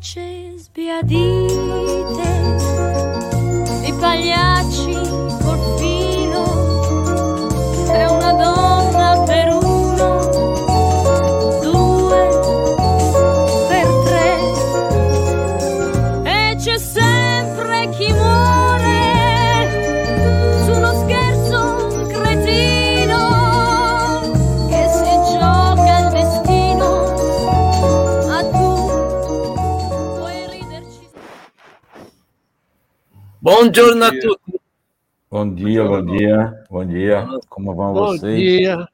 voce sbiadite i pagliacci Buongiorno a tutti. Bom dia, bom dia, bom dia. Como vão Bom vocês? dia.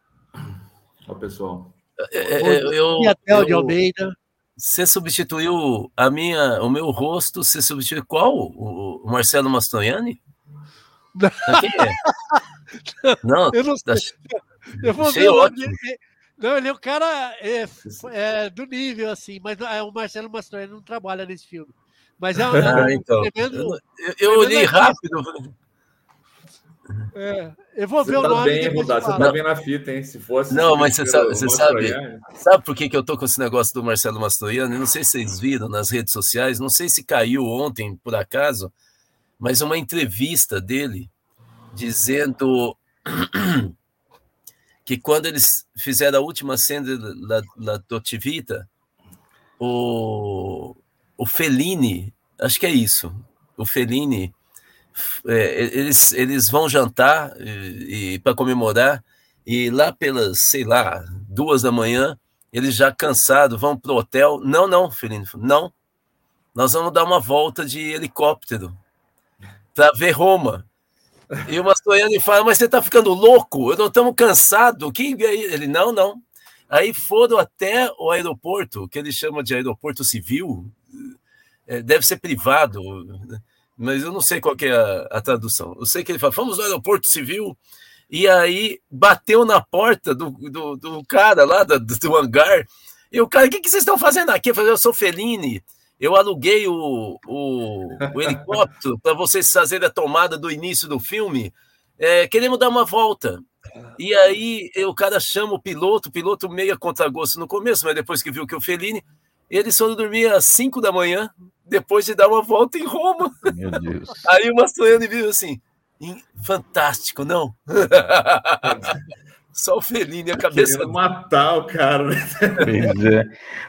Ó, pessoal. É, Bom é, eu, dia, Theo de eu- Almeida. você substituiu a minha, o meu rosto, você substituiu qual? O, o Marcelo Mastroianni? Quem é? Não, Eu não sei. da- Eu vou ver o- ótimo. ele- Não, ele é um cara é, é, do nível, assim, mas é, o Marcelo Mastroianni não trabalha nesse filme. Mas é um, é um Ah, então. tremendo- Eu, eu olhei rápido. é, eu vou Você ver o tá nome bem, Rudá, você falo. tá bem na fita, hein? Se fosse. Não, mas você sabe- você sabe- Mastroianni, Sabe por que, que eu tô com esse negócio do Marcelo Mastroianni? Não sei se vocês viram nas redes sociais, não sei se caiu ontem, por acaso, mas uma entrevista dele dizendo que quando eles fizeram a última cena da, da Dolce Vita, o, o Fellini, acho que é isso, o Fellini, é, eles, eles vão jantar e, e para comemorar, e lá pelas, sei lá, duas da manhã, eles já cansados vão pro hotel. Não, não, Fellini, não. Nós vamos dar uma volta de helicóptero para ver Roma. E o Mastroianni fala, mas você tá ficando louco? Eu não estamos cansados. Que ele não, não. Aí foram até o aeroporto, que ele chama de aeroporto civil, deve ser privado, mas eu não sei qual é a, a tradução. Eu sei que ele fala, vamos no aeroporto civil, e aí bateu na porta do, do, do cara lá do, do hangar, e o cara, o que, que vocês estão fazendo aqui? Eu falei, eu sou Fellini, eu aluguei o, o, o helicóptero para vocês fazerem a tomada do início do filme, é, queremos dar uma volta. E aí o cara chama o piloto, o piloto meio contra gosto no começo, mas depois que viu que o Fellini, eles foram dormir às 5 da manhã, depois de dar uma volta em Roma. Meu Deus. Aí o Mastroianni viu assim, "Ih, fantástico, não? Só o Fellini, a cabeça Querendo matar o cara. né? Pois é.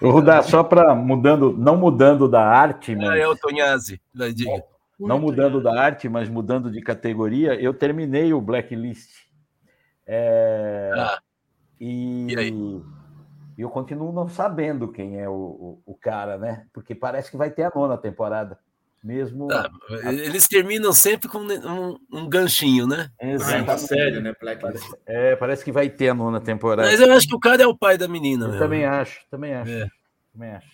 Rudá, só para mudando, não mudando da arte, Ah, mas é o Tonhazzi, diga. não mudando da arte, mas mudando de categoria, eu terminei o Blacklist. É, Ah, e, e aí? E eu continuo não sabendo quem é o, o, o cara, né? Porque parece que vai ter a nona temporada. Mesmo. ah, eles terminam sempre com um, um ganchinho, né? Ah, tá Exatamente. sério, né, Blacklist? É, parece que vai ter a nona temporada. Mas eu acho que o cara é o pai da menina. Eu também acho, também acho. É. Também acho.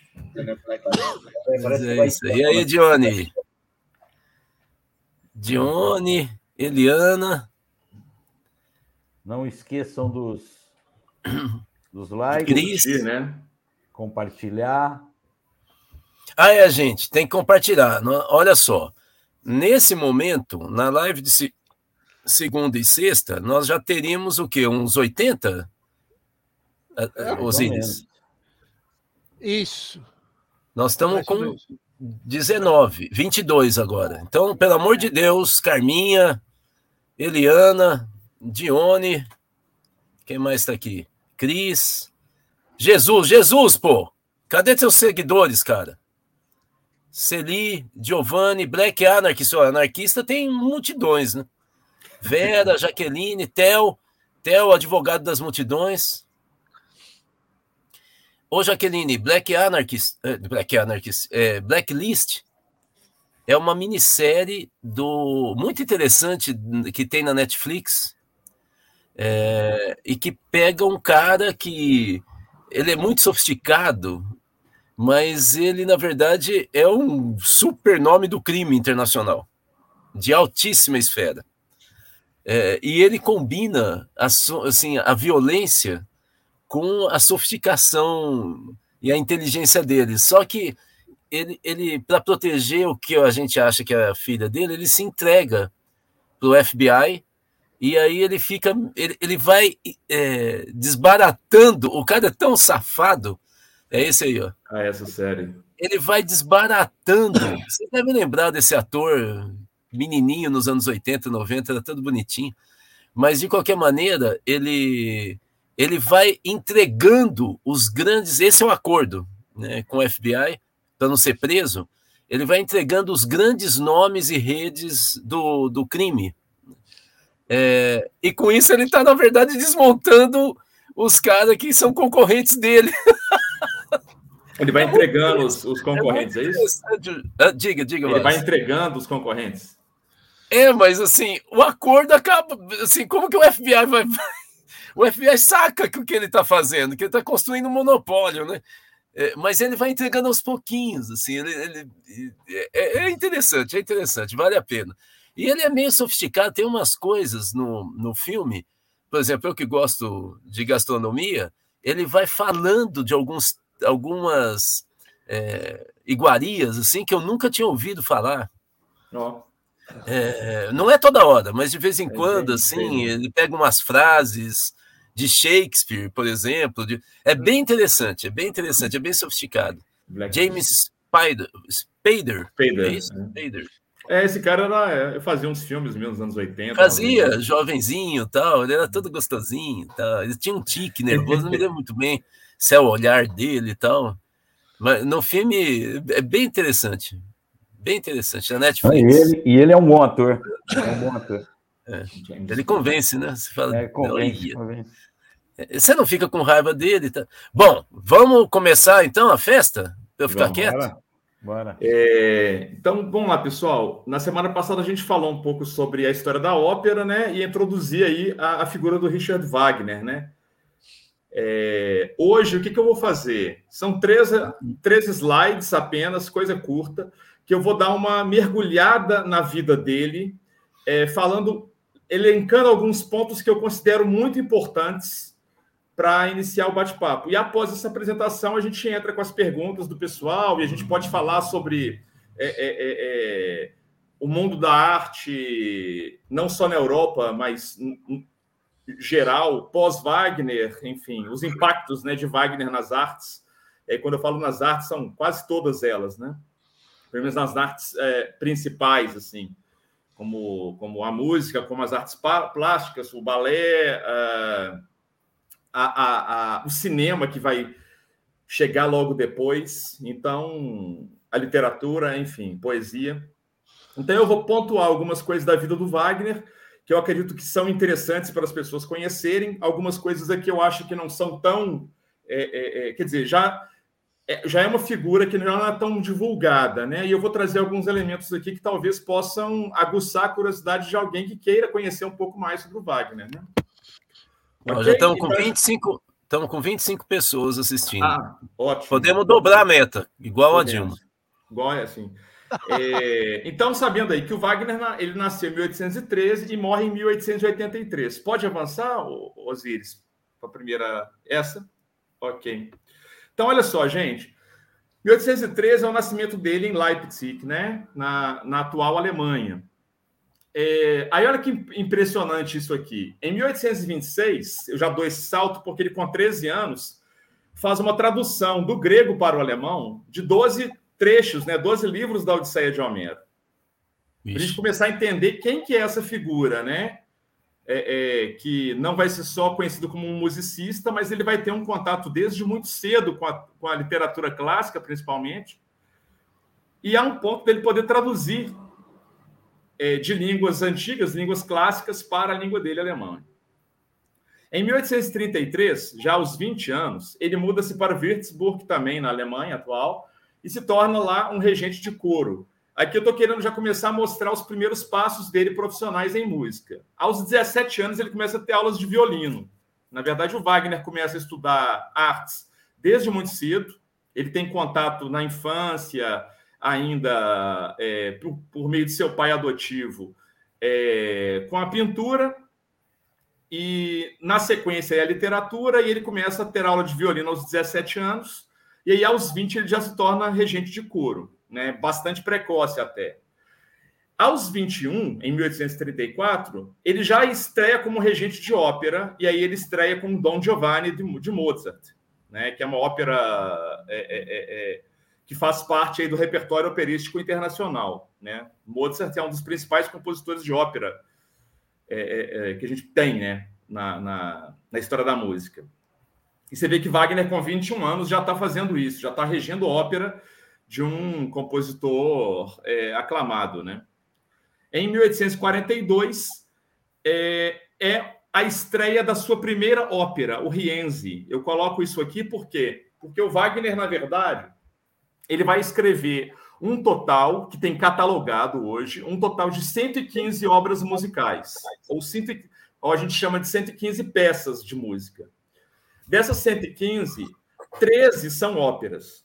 Parece que é vai isso. a E aí, Dione? Dione, Eliana, Não esqueçam dos, dos likes, Cris. Curtir, né? compartilhar. Ah, é, gente, tem que compartilhar. No- Olha só, nesse momento, na live de se- segunda e sexta, nós já teríamos o quê? Uns 80? Ah, ah, mais ou Osíris? Isso. Nós estamos com menos. 19, 22 agora. Então, pelo amor de Deus, Carminha, Eliana, Dione, quem mais está aqui? Cris, Jesus, Jesus, pô! Cadê seus seguidores, cara? Celi, Giovanni, Black Anarchist, anarquista tem multidões, né? Vera, Jaqueline, Tel, Tel, advogado das multidões. Ô, Jaqueline, Black Anarchist, eh, Black Anarchist, é, Blacklist é uma minissérie do muito interessante que tem na Netflix é, e que pega um cara que ele é muito sofisticado, mas ele na verdade é um super nome do crime internacional de altíssima esfera. É, e ele combina a, assim, a violência com a sofisticação e a inteligência dele. Só que ele, ele para proteger o que a gente acha que é a filha dele, ele se entrega para o FBI e aí ele fica, ele, ele vai é, desbaratando. O cara é tão safado É esse aí, ó. Ah, essa série. Ele vai desbaratando. Você deve lembrar desse ator menininho nos anos 80, 90, era todo bonitinho. Mas, de qualquer maneira, ele, ele vai entregando os grandes. Esse é o acordo né, com o FBI, para não ser preso. Ele vai entregando os grandes nomes e redes do, do crime. É, e com isso ele está, na verdade, desmontando os caras que são concorrentes dele. Ele vai entregando os, os concorrentes, é, isso? Ah, diga, diga. Ele vai entregando os concorrentes. É, mas assim, o acordo acaba. Assim, como que o FBI vai. O FBI saca que o que ele está fazendo, que ele está construindo um monopólio, né? É, mas ele vai entregando aos pouquinhos, assim, ele, ele é, é, interessante, é interessante, vale a pena. E ele é meio sofisticado, tem umas coisas no, no filme, por exemplo, eu que gosto de gastronomia, ele vai falando de alguns, algumas é, iguarias, assim, que eu nunca tinha ouvido falar. Oh. É, não é toda hora, mas de vez em quando, assim, ele pega umas frases de Shakespeare, por exemplo. De... É bem interessante, é bem interessante, é bem sofisticado. Black James Spider, Spader. Spader. É isso? É. Spader. É, esse cara era, fazia uns filmes mesmo nos anos 80. Fazia, 90. jovenzinho tal, ele era todo gostosinho tal. Ele tinha um tique nervoso, não me lembro muito bem se é o olhar dele e tal. Mas no filme é bem interessante. Bem interessante, na Netflix. E ele, e ele é um bom ator. É um bom ator. É. Ele convence, né? Você fala, é, convence, convence. Você não fica com raiva dele. Tá? Bom, vamos começar então a festa? Para eu ficar vamos, quieto? Bora. Bora. É, então, vamos lá, pessoal. Na semana passada a gente falou um pouco sobre a história da ópera, né? E introduzir aí a, a figura do Richard Wagner, né? É, hoje, o que, que eu vou fazer? São três, três slides apenas, coisa curta, que eu vou dar uma mergulhada na vida dele, é, falando, elencando alguns pontos que eu considero muito importantes para iniciar o bate-papo. E após essa apresentação, a gente entra com as perguntas do pessoal e a gente pode falar sobre é, é, é, é o mundo da arte, não só na Europa, mas geral, pós-Wagner, enfim, os impactos né, de Wagner nas artes. É, quando eu falo nas artes, são quase todas elas, né? Pelo menos nas artes é, principais, assim, como, como a música, como as artes plásticas, o balé, a, a, a, o cinema que vai chegar logo depois. Então, a literatura, enfim, poesia. Então, eu vou pontuar algumas coisas da vida do Wagner que eu acredito que são interessantes para as pessoas conhecerem. Algumas coisas aqui eu acho que não são tão. É, é, é, quer dizer, já é, já é uma figura que não é tão divulgada, né? E eu vou trazer alguns elementos aqui que talvez possam aguçar a curiosidade de alguém que queira conhecer um pouco mais sobre o Wagner, né? Nós okay? já estamos com 25, estamos com 25 pessoas assistindo. Ah, ótimo. Podemos dobrar a meta, igual Podemos. a Dilma. Igual é assim. É, então, sabendo aí que o Wagner ele nasceu em 1813 e morre em 1883. Pode avançar, Osiris? Para a primeira, essa? Ok. Então, olha só, gente. 1813 é o nascimento dele em Leipzig, né? na, na atual Alemanha. É, aí, olha que impressionante isso aqui. Em 1826, eu já dou esse salto porque ele, com 13 anos, faz uma tradução do grego para o alemão de 12 trechos, né, 12 livros da Odisseia de Homero. Para a gente começar a entender quem que é essa figura, né? É, é, que não vai ser só conhecido como um musicista, mas ele vai ter um contato desde muito cedo com a, com a literatura clássica, principalmente. E há um ponto dele poder traduzir é, de línguas antigas, línguas clássicas, para a língua dele, alemã. Em 1833, já aos 20 anos, ele muda-se para Würzburg, também na Alemanha atual, e se torna lá um regente de coro. Aqui eu estou querendo já começar a mostrar os primeiros passos dele profissionais em música. Aos 17 anos, ele começa a ter aulas de violino. Na verdade, o Wagner começa a estudar artes desde muito cedo. Ele tem contato na infância, ainda é, por, por, meio de seu pai adotivo, é, com a pintura. E, na sequência, é a literatura. E ele começa a ter aula de violino aos 17 anos e aí, aos 20, ele já se torna regente de coro, né? bastante precoce até. Aos 21, em 1834, ele já estreia como regente de ópera, e aí ele estreia com Dom Giovanni de, Mozart. né, que é uma ópera é, é, é, é que faz parte aí do repertório operístico internacional. Né? Mozart é um dos principais compositores de ópera é, que a gente tem né, na, na, na, história da música. E você vê que Wagner, com 21 anos, já está fazendo isso, já está regendo ópera de um compositor aclamado. Né? Em 1842, é, é a estreia da sua primeira ópera, o Rienzi. Eu coloco isso aqui por quê? Porque o Wagner, na verdade, ele vai escrever um total, que tem catalogado hoje, um total de 115 obras musicais, ou, cento, ou a gente chama de 115 peças de música. Dessas 115, 13 são óperas.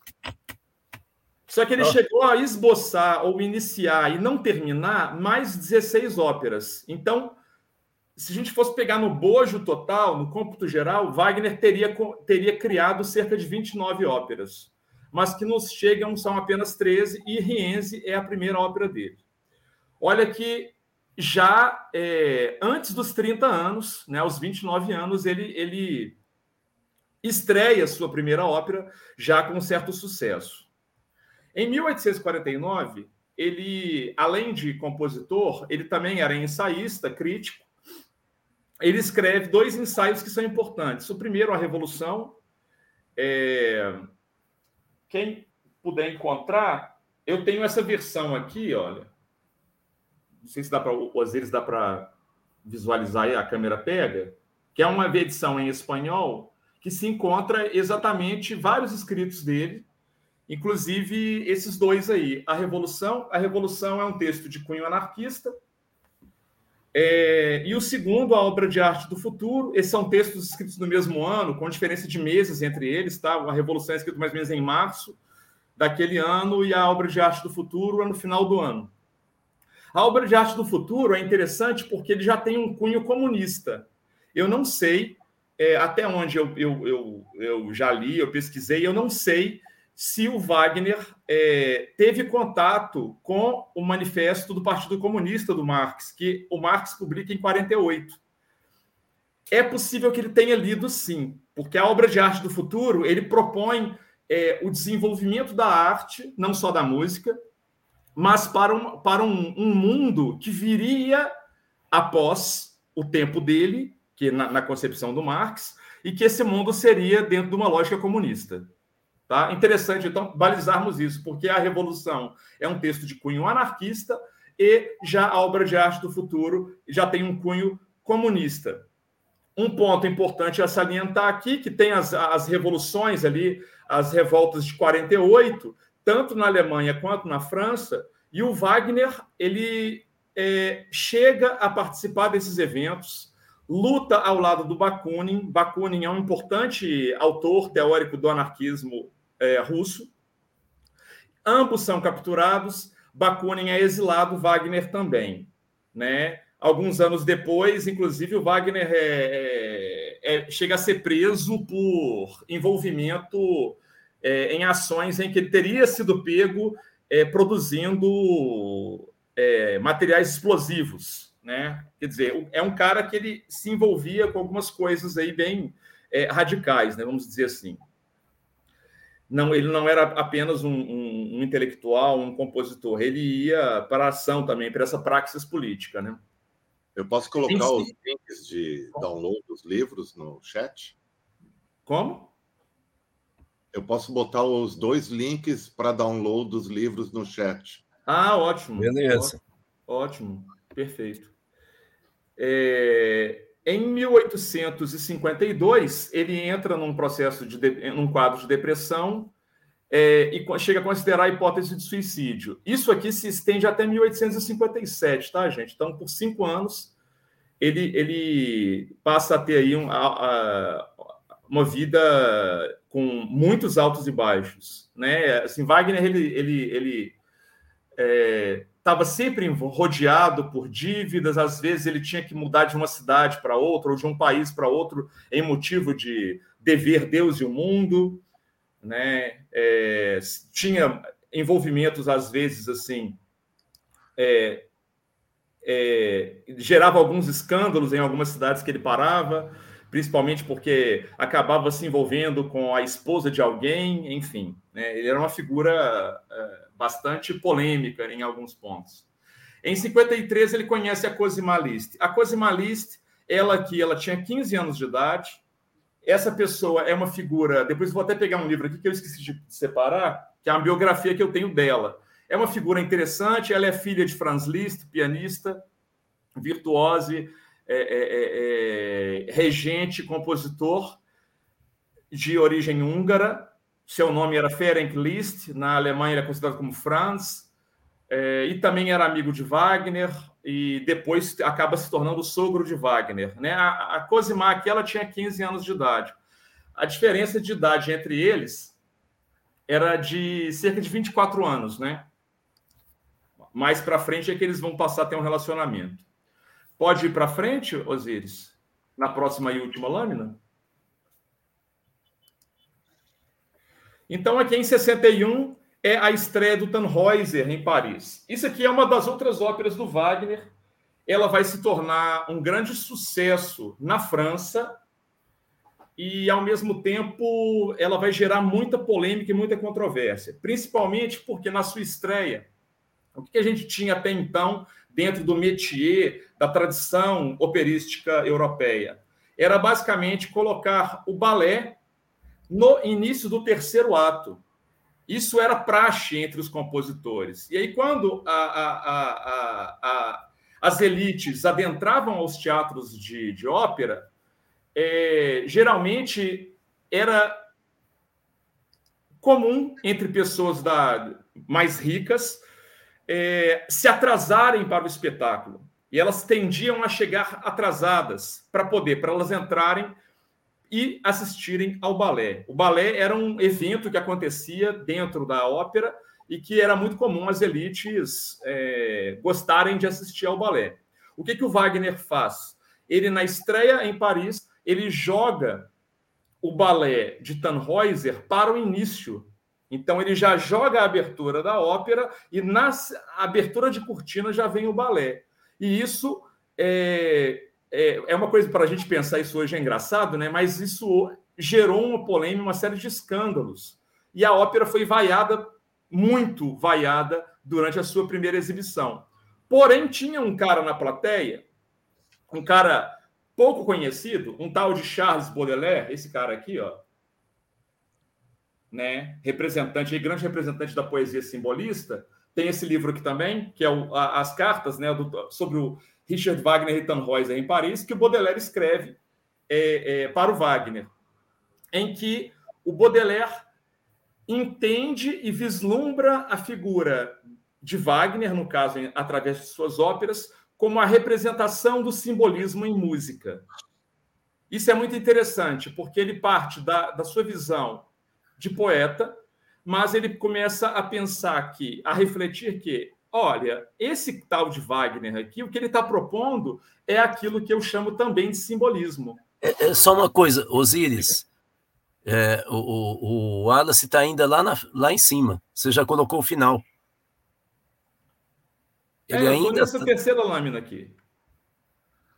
Só que ele chegou a esboçar ou iniciar e não terminar mais 16 óperas. Então, se a gente fosse pegar no bojo total, no cômputo geral, Wagner teria, teria criado cerca de 29 óperas, mas que nos chegam são apenas 13, e Rienzi é a primeira ópera dele. Olha que já é, antes dos 30 anos, né, aos 29 anos, ele, ele estreia sua primeira ópera já com certo sucesso. Em 1849, ele, além de compositor, ele também era ensaísta, crítico, ele escreve dois ensaios que são importantes. O primeiro, A Revolução. É... Quem puder encontrar, eu tenho essa versão aqui, olha. Não sei se dá para o Osiris dá para visualizar aí, a câmera pega, que é uma edição em espanhol que se encontra exatamente vários escritos dele, inclusive esses dois aí. A Revolução, a Revolução é um texto de cunho anarquista, é, e o segundo, a obra de arte do futuro. Esses são textos escritos no mesmo ano, com diferença de meses entre eles, tá? A Revolução é escrita mais ou menos em março daquele ano e a obra de arte do futuro é no final do ano. A obra de arte do futuro é interessante porque ele já tem um cunho comunista. Eu não sei, é, até onde eu, eu, eu, eu já li, eu pesquisei, eu não sei se o Wagner é, teve contato com o manifesto do Partido Comunista do Marx, que o Marx publica em 48. É possível que ele tenha lido, sim, porque a obra de arte do futuro ele propõe é, o desenvolvimento da arte, não só da música, mas para um, para um, um mundo que viria após o tempo dele, que na, na concepção do Marx, e que esse mundo seria dentro de uma lógica comunista. Tá? Interessante, então, balizarmos isso, porque a Revolução é um texto de cunho anarquista e já a obra de arte do futuro já tem um cunho comunista. Um ponto importante a salientar aqui, que tem as, as revoluções ali, as revoltas de 48, tanto na Alemanha quanto na França, e o Wagner ele é, chega a participar desses eventos, luta ao lado do Bakunin. Bakunin é um importante autor teórico do anarquismo é, russo. Ambos são capturados. Bakunin é exilado, Wagner também. Né? Alguns anos depois, inclusive, o Wagner é, é, é chega a ser preso por envolvimento é, em ações em que ele teria sido pego é, produzindo materiais explosivos. Né? Quer dizer, é um cara que ele se envolvia com algumas coisas aí bem radicais, né? vamos dizer assim não, ele não era apenas um, um, um, intelectual, um compositor, ele ia para a ação também, para essa praxis política, né? Eu posso colocar Sim. os links de download dos livros no chat? Como? Eu posso botar os dois links para download dos livros no chat. Ah, ótimo. Beleza. Ótimo, perfeito. É, em 1852, ele entra num processo de, num quadro de depressão é, e chega a considerar a hipótese de suicídio. Isso aqui se estende até 1857, tá, gente? Então, por cinco anos, ele, ele passa a ter aí um, a, a, uma vida com muitos altos e baixos, né? Assim, Wagner ele, ele, ele é, estava sempre rodeado por dívidas, às vezes ele tinha que mudar de uma cidade para outra, ou de um país para outro, em motivo de dever Deus e o mundo, né? É, tinha envolvimentos, às vezes, assim, é, é, gerava alguns escândalos em algumas cidades que ele parava, principalmente porque acabava se envolvendo com a esposa de alguém, enfim. Né? Ele era uma figura é, bastante polêmica em alguns pontos. Em 53, ele conhece a Cosima Liszt. A Cosima Liszt, ela aqui, ela tinha 15 anos de idade. Essa pessoa é uma figura. Depois vou até pegar um livro aqui que eu esqueci de separar, que é a biografia que eu tenho dela. É uma figura interessante. Ela é filha de Franz Liszt, pianista, virtuose, é, é, é, é regente, compositor de origem húngara. Seu nome era Ferenc Liszt. Na Alemanha, ele é considerado como Franz. É, e também era amigo de Wagner e depois acaba se tornando sogro de Wagner. Né? A, a Cosima aqui ela tinha 15 anos de idade. A diferença de idade entre eles era de cerca de 24 anos, né? Mais para frente é que eles vão passar a ter um relacionamento. Pode ir para frente, Osíris? Na próxima e última lâmina? Então, aqui em 61, é a estreia do Tannhäuser em Paris. Isso aqui é uma das outras óperas do Wagner. Ela vai se tornar um grande sucesso na França e, ao mesmo tempo, ela vai gerar muita polêmica e muita controvérsia, principalmente porque na sua estreia, o que a gente tinha até então dentro do métier da tradição operística europeia? Era basicamente colocar o balé no início do terceiro ato. Isso era praxe entre os compositores. E aí, quando a, a, a, as elites adentravam aos teatros de, de ópera, é, geralmente era comum entre pessoas da, mais ricas é, se atrasarem para o espetáculo. E elas tendiam a chegar atrasadas para poder, para elas entrarem e assistirem ao balé. O balé era um evento que acontecia dentro da ópera e que era muito comum as elites é, gostarem de assistir ao balé. O que, que o Wagner faz? Ele, na estreia em Paris, ele joga o balé de Tannhäuser para o início. Então, ele já joga a abertura da ópera e na abertura de cortina já vem o balé. E isso é, é, é uma coisa para a gente pensar isso hoje é engraçado, né? Mas isso gerou uma polêmica, uma série de escândalos. E a ópera foi vaiada, muito vaiada, durante a sua primeira exibição. Porém, tinha um cara na plateia, um cara pouco conhecido, um tal de Charles Baudelaire, esse cara aqui, ó, né, representante, grande representante da poesia simbolista, tem esse livro aqui também, que é o, a, as cartas, né, do, sobre o Richard Wagner e Tannhäuser em Paris, que o Baudelaire escreve é, é, para o Wagner, em que o Baudelaire entende e vislumbra a figura de Wagner, no caso, através de suas óperas, como a representação do simbolismo em música. Isso é muito interessante, porque ele parte da, da sua visão de poeta, mas ele começa a pensar que, a refletir que Olha, esse tal de Wagner aqui, o que ele está propondo é aquilo que eu chamo também de simbolismo. É, é só uma coisa, Osíris. É, o, o, o Wallace está ainda lá, na, lá em cima. Você já colocou o final. Ele é, ainda nessa tá... terceira lâmina aqui.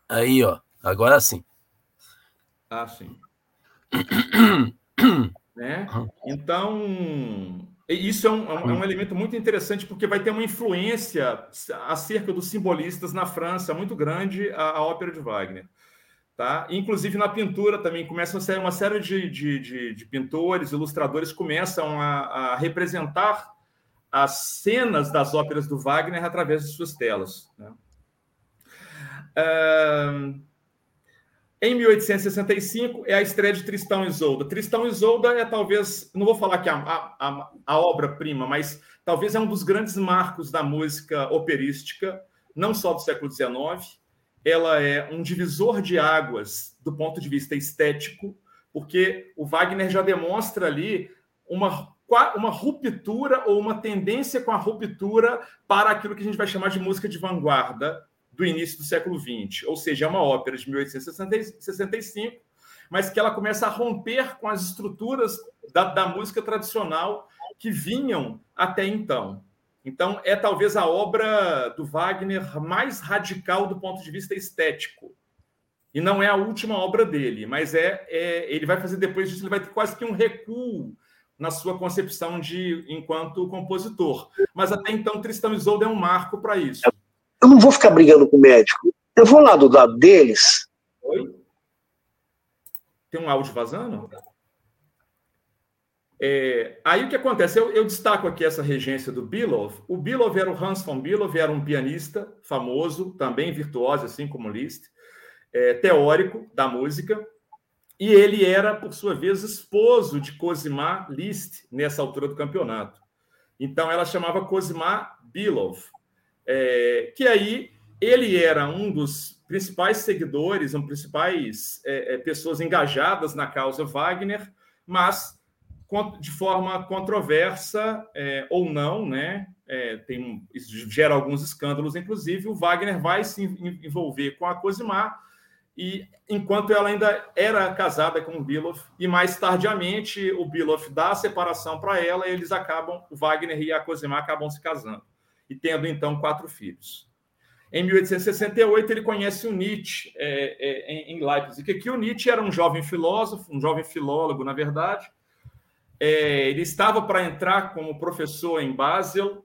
Aí, ó. Agora sim. Ah, sim. né? Então, isso é um, é um, hum. elemento muito interessante, porque vai ter uma influência acerca dos simbolistas na França muito grande a, a ópera de Wagner. Tá? Inclusive na pintura também começa a ser uma série de, de, de, de pintores, ilustradores começam a, a, representar as cenas das óperas do Wagner através de suas telas. Né? Uh, em 1865 é a estreia de Tristão e Isolda. Tristão e Isolda é talvez, não vou falar que é a, a, a obra-prima, mas talvez é um dos grandes marcos da música operística, não só do século XIX. Ela é um divisor de águas do ponto de vista estético, porque o Wagner já demonstra ali uma, uma ruptura ou uma tendência com a ruptura para aquilo que a gente vai chamar de música de vanguarda, do início do século XX, ou seja, é uma ópera de 1865, mas que ela começa a romper com as estruturas da, da música tradicional que vinham até então. Então, é talvez a obra do Wagner mais radical do ponto de vista estético. E não é a última obra dele, mas é, é ele vai fazer depois disso, ele vai ter quase que um recuo na sua concepção de enquanto compositor. Mas até então Tristão e Isolda é um marco para isso. Eu não vou ficar brigando com o médico. Eu vou lá do lado deles. Oi? Tem um áudio vazando? É, aí o que acontece? Eu, eu, destaco aqui essa regência do Bilov. O Bilov era o Hans von Bilov, era um pianista famoso, também virtuoso, assim como Liszt, é, teórico da música, e ele era, por sua vez, esposo de Cosima Liszt nessa altura do campeonato. Então ela chamava Cosima Bilov, é, que aí ele era um dos principais seguidores, um principais é, é pessoas engajadas na causa Wagner, mas de forma controversa é, ou não, né? É, tem, gera alguns escândalos, inclusive. O Wagner vai se envolver com a Cosimar, e enquanto ela ainda era casada com o Biloff, e mais tardiamente o Biloff dá a separação para ela, e eles acabam, o Wagner e a Cosimar acabam se casando, e tendo então quatro filhos. Em 1868, ele conhece o Nietzsche é, é, em Leipzig, que o Nietzsche era um jovem filósofo, um jovem filólogo, na verdade, é, ele estava para entrar como professor em Basel,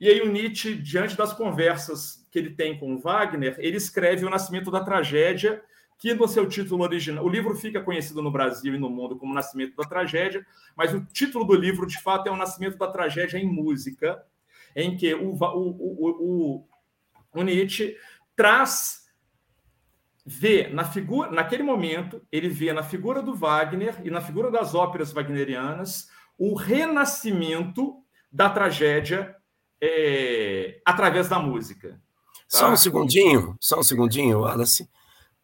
e aí o Nietzsche, diante das conversas que ele tem com Wagner, ele escreve O Nascimento da Tragédia, que no seu título original, o livro fica conhecido no Brasil e no mundo como Nascimento da Tragédia, mas o título do livro, de fato, é O Nascimento da Tragédia em Música, em que o, o, o, o Nietzsche traz vê na figura, naquele momento, ele vê na figura do Wagner e na figura das óperas wagnerianas o renascimento da tragédia é, através da música. Tá? Só um segundinho, só um segundinho, Wallace.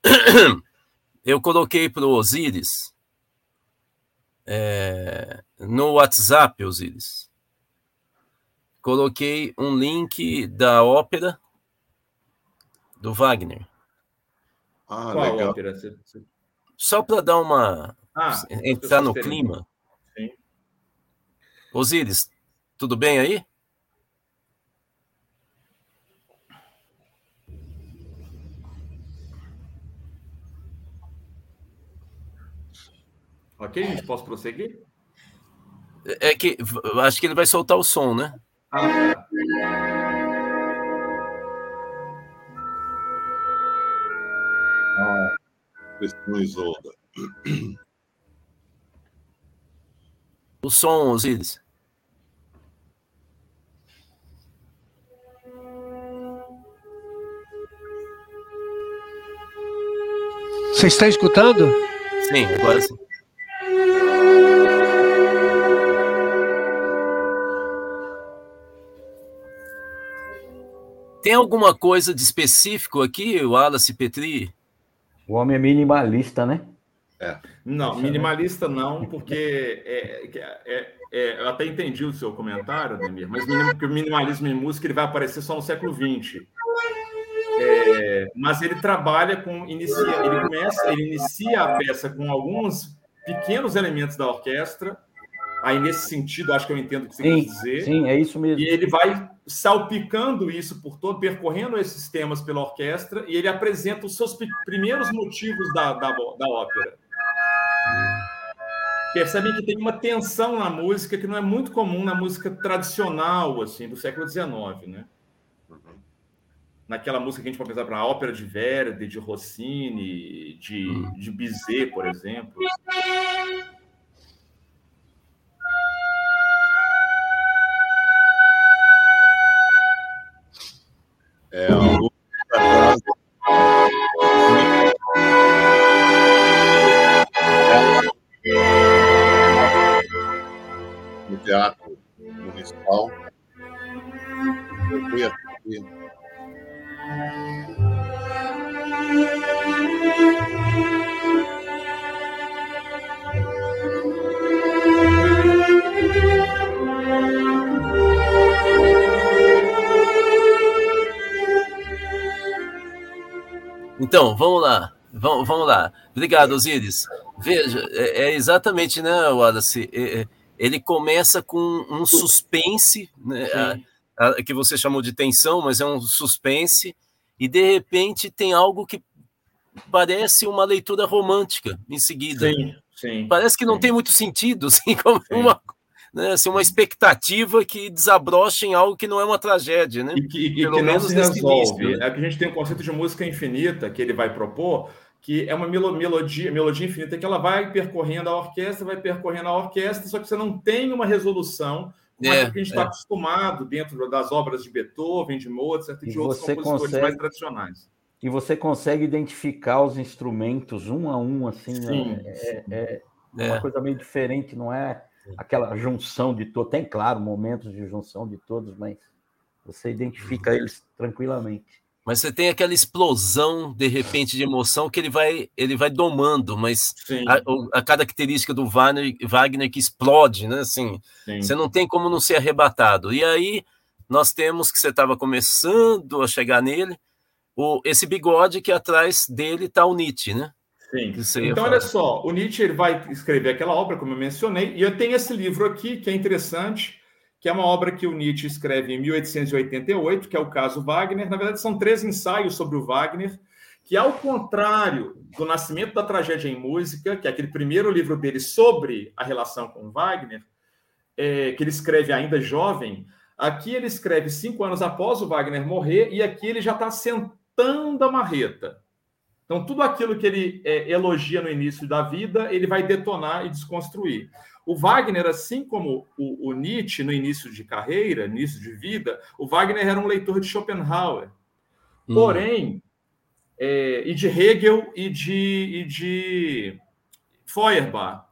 Eu coloquei para o Osiris é, no WhatsApp, Osiris. Coloquei um link da ópera do Wagner. Ah, Qual legal. ópera? Só para dar uma. Ah, entrar no clima. Sim. Osíris, tudo bem aí? Ok, gente, posso prosseguir? É que acho que ele vai soltar o som, né? Ah, tá. questões Isolda. O som, Osiris. Você está escutando? Sim, agora sim. Tem alguma coisa de específico aqui, Wallace Petri? O homem é minimalista, né? É. Não, minimalista não, porque é, é, é, eu até entendi o seu comentário, Demir, mas porque o minimalismo em música ele vai aparecer só no século XX. É, mas ele trabalha com inicia, ele começa, ele inicia a peça com alguns pequenos elementos da orquestra. Aí nesse sentido, acho que eu entendo o que você sim, quer dizer. Sim, é isso mesmo. E ele vai salpicando isso por todo, percorrendo esses temas pela orquestra, e ele apresenta os seus primeiros motivos da, da, da ópera. Percebem que tem uma tensão na música que não é muito comum na música tradicional, assim, do século XIX, né? Naquela música que a gente pode pensar para a ópera de Verdi, de Rossini, de, de Bizet, por exemplo. Então, vamos lá. Vamos, vamos lá. Obrigado, Osiris. Veja, é, é exatamente, né, Wallace? É, é ele começa com um suspense, né, a, a, que você chamou de tensão, mas é um suspense, e de repente tem algo que parece uma leitura romântica em seguida. Sim, sim. Parece que não sim. tem muito sentido, assim, como uma, né, assim, uma expectativa que desabrocha em algo que não é uma tragédia, né? E que, e Pelo que não menos se nesse resolve. início, né? É que a gente tem um conceito de música infinita que ele vai propor, que é uma melo- melodia, melodia infinita, que ela vai percorrendo a orquestra, vai percorrendo a orquestra, só que você não tem uma resolução como É, aquilo que a gente está é. acostumado dentro das obras de Beethoven, de Mozart e E de outros você compositores consegue- mais tradicionais. E você consegue identificar os instrumentos um a um, assim, né? Sim. É, é uma É. coisa meio diferente, não é aquela junção de todos. Tem, claro, momentos de junção de todos, mas você identifica eles tranquilamente. Mas você tem aquela explosão, de repente, de emoção que ele vai, ele vai domando, mas a, a característica do Wagner, Wagner que explode, né? Assim, sim. você não tem como não ser arrebatado. E aí nós temos que você estava começando a chegar nele, o, esse bigode que atrás dele está o Nietzsche, né? Sim. Ia Então, falar. olha só, o Nietzsche ele vai escrever aquela obra, como eu mencionei, e eu tenho esse livro aqui, que é interessante, que é uma obra que o Nietzsche escreve em 1888, que é o caso Wagner. Na verdade, são três ensaios sobre o Wagner, que, ao contrário do Nascimento da Tragédia em Música, que é aquele primeiro livro dele sobre a relação com o Wagner, é, que ele escreve ainda jovem, aqui ele escreve cinco anos após o Wagner morrer, e aqui ele já está sentando a marreta. Então, tudo aquilo que ele é, elogia no início da vida, ele vai detonar e desconstruir. O Wagner, assim como o, o Nietzsche no início de carreira, início de vida, o Wagner era um leitor de Schopenhauer. Hum. Porém, é, e de Hegel e de, e de Feuerbach.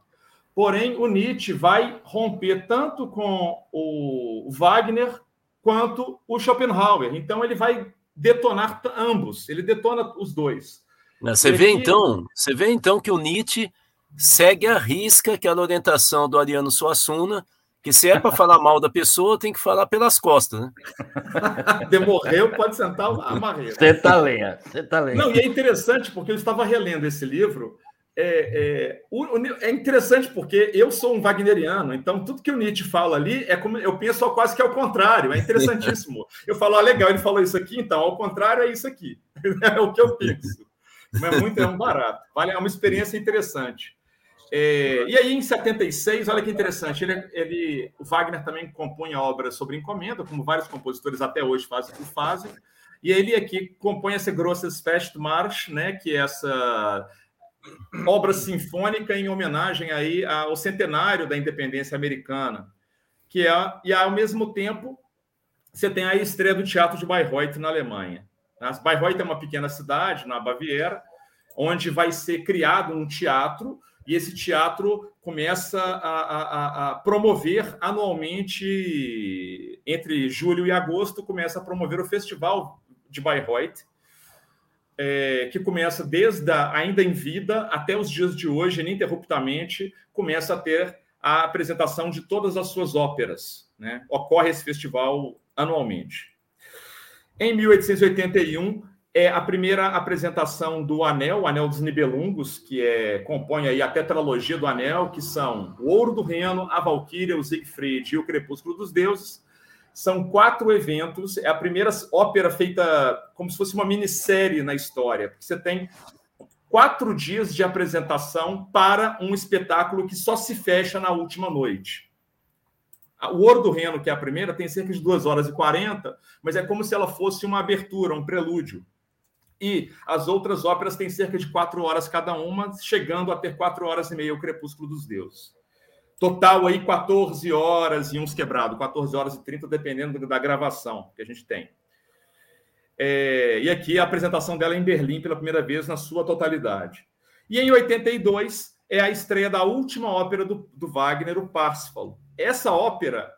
Porém, o Nietzsche vai romper tanto com o Wagner quanto o Schopenhauer. Então, ele vai detonar ambos. Ele detona os dois. Né, Você vê então, você vê então que o Nietzsche segue a risca aquela orientação do Ariano Suassuna, que se é para falar mal da pessoa, tem que falar pelas costas, né? Demorreu, pode sentar a marreta. Você tá lenha, você tá lenha. Não, e é interessante porque eu estava relendo esse livro. É, é, o- o- é interessante porque eu sou um wagneriano, então tudo que o Nietzsche fala ali é como eu penso quase que ao contrário, é interessantíssimo. Eu falo, ah, legal, ele falou isso aqui, então ao contrário é isso aqui. É o que eu penso. É muito é um barato. Vale, é uma experiência interessante. É, e aí, em 76, olha que interessante, ele, ele- o Wagner também compunha obras sobre encomenda, como vários compositores até hoje fazem fazem. E ele aqui compõe essa Grosses Festmarsch, né, que é essa obra sinfônica em homenagem aí ao centenário da independência americana, que é e ao mesmo tempo você tem a estreia do Teatro de Bayreuth na Alemanha. As Bayreuth é uma pequena cidade na Baviera, onde vai ser criado um teatro e esse teatro começa a, a- a- promover anualmente entre julho e agosto começa a promover o festival de Bayreuth é, que começa desde a, ainda em vida até os dias de hoje, ininterruptamente, começa a ter a apresentação de todas as suas óperas. Né? Ocorre esse festival anualmente. Em 1881 é a primeira apresentação do Anel, o Anel dos Nibelungos, que é, compõe aí a tetralogia do Anel, que são o Ouro do Reno, a Valquíria, o Siegfried e o Crepúsculo dos Deuses. São quatro eventos. É a primeira ópera feita como se fosse uma minissérie na história. Porque você tem quatro dias de apresentação para um espetáculo que só se fecha na última noite. O Ouro do Reno, que é a primeira, tem cerca de 2 horas e 40, mas é como se ela fosse uma abertura, um prelúdio. E as outras óperas têm cerca de 4 horas cada uma, chegando a ter 4 horas e meia o Crepúsculo dos Deuses. Total aí 14 horas e uns quebrados, 14 horas e 30, dependendo da gravação que a gente tem. É, e aqui a apresentação dela em Berlim pela primeira vez na sua totalidade. E em 82 é a estreia da última ópera do, do Wagner, o Parsifal. Essa ópera,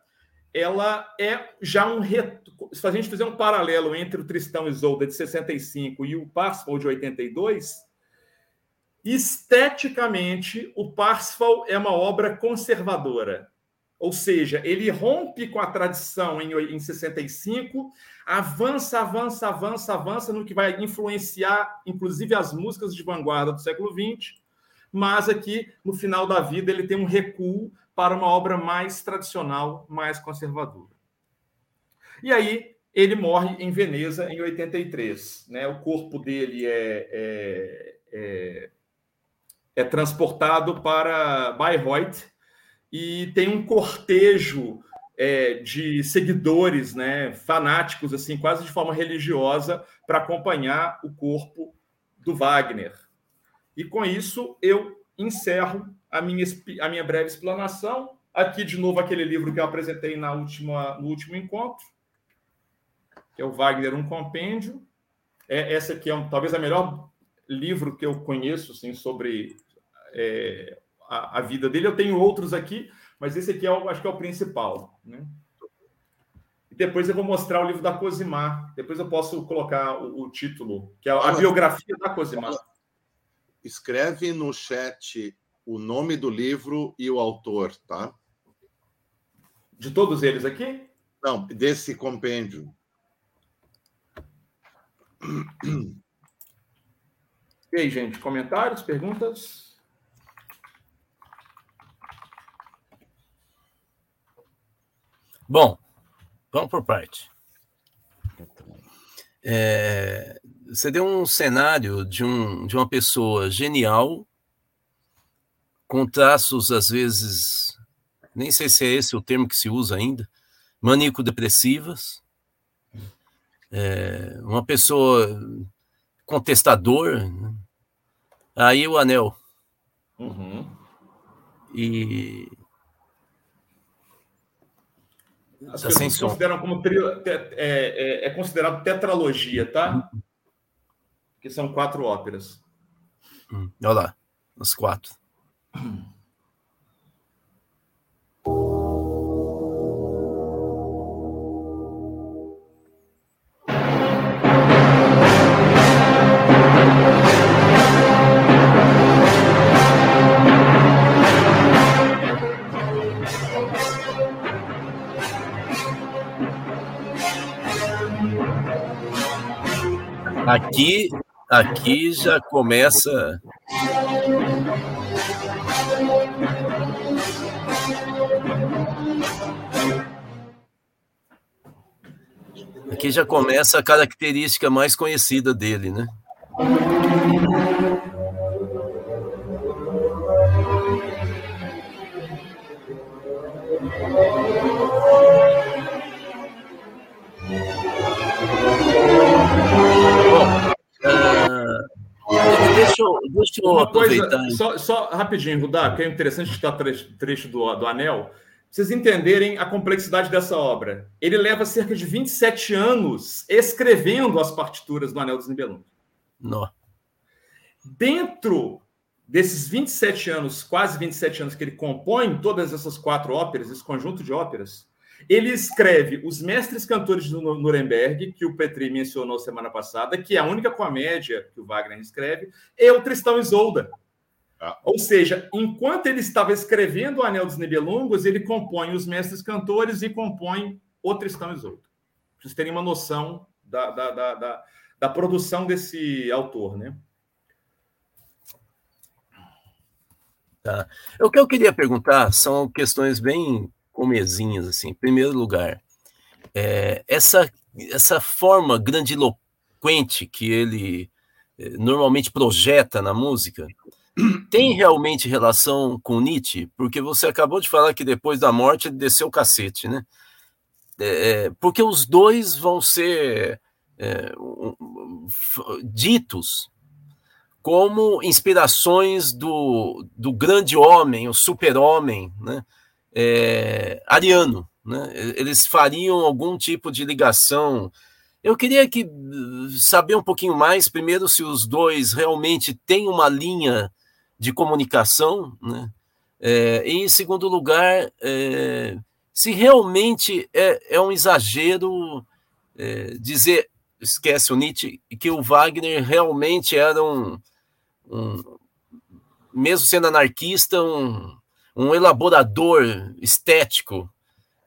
ela é já um reto... se a gente fizer um paralelo entre o Tristão e Isolda de 65 e o Parsifal de 82, esteticamente o Parsifal é uma obra conservadora. Ou seja, ele rompe com a tradição em, em 65, avança, avança, avança, avança no que vai influenciar, inclusive, as músicas de vanguarda do século XX, mas aqui, no final da vida, ele tem um recuo para uma obra mais tradicional, mais conservadora. E aí, ele morre em Veneza em 83. Né? O corpo dele é, é, é, é transportado para Bayreuth e tem um cortejo é, de seguidores, né, fanáticos, assim, quase de forma religiosa, para acompanhar o corpo do Wagner. E com isso eu encerro a minha, a minha breve explanação. Aqui, de novo, aquele livro que eu apresentei na última, no último encontro, que é o Wagner, um compêndio. É, essa aqui é um, talvez a melhor livro que eu conheço assim, sobre é, a, a, vida dele. Eu tenho outros aqui, mas esse aqui é o, acho que é o principal. Né? E depois eu vou mostrar o livro da Cosimar. Depois eu posso colocar o, o título, que é a, a biografia da Cosimar. Escreve no chat o nome do livro e o autor, tá? De todos eles aqui? Não, desse compêndio. E aí, gente, comentários, perguntas? Bom, vamos por parte. É, você deu um cenário de, um, de uma pessoa genial, com traços, às vezes, nem sei se é esse o termo que se usa ainda, maníaco-depressivas, é, uma pessoa contestador, né? aí o anel. Uhum. E as tá pessoas consideram como tri... é, é, é, considerado tetralogia, tá? Que são quatro óperas. Hum, olha lá, as quatro. Aqui, aqui já começa. Aqui já começa a característica mais conhecida dele, né? Deixa eu, aproveitar. Coisa, só, só, rapidinho, Rudá, que é interessante estar trecho, trecho do, do Anel. Pra vocês entenderem a complexidade dessa obra. Ele leva cerca de 27 anos escrevendo as partituras do Anel dos Nibelungos. Não. Dentro desses 27 anos, quase 27 anos que ele compõe todas essas quatro óperas, esse conjunto de óperas, ele escreve Os Mestres Cantores de Nuremberg, que o Petri mencionou semana passada, que é a única comédia que o Wagner escreve, e o Tristão e Isolda. Ah. Ou seja, enquanto ele estava escrevendo o Anel dos Nibelungos, ele compõe Os Mestres Cantores e compõe o Tristão e Isolda. Para vocês terem uma noção da, da, da, da, da produção desse autor, né? Tá. O que eu queria perguntar são questões bem comezinhas, assim. Em primeiro lugar, é, essa, essa forma grandiloquente que ele é, normalmente projeta na música tem realmente relação com Nietzsche? Porque você acabou de falar que depois da morte ele desceu o cacete, né? É, é porque os dois vão ser é, ditos como inspirações do, do grande homem, o super-homem, né? É, ariano. Né? Eles fariam algum tipo de ligação. Eu queria que saber um pouquinho mais, primeiro, se os dois realmente têm uma linha de comunicação, né? É, e em segundo lugar, é, se realmente é, é um exagero é, dizer, esquece o Nietzsche, que o Wagner realmente era um, um mesmo sendo anarquista, um, um elaborador estético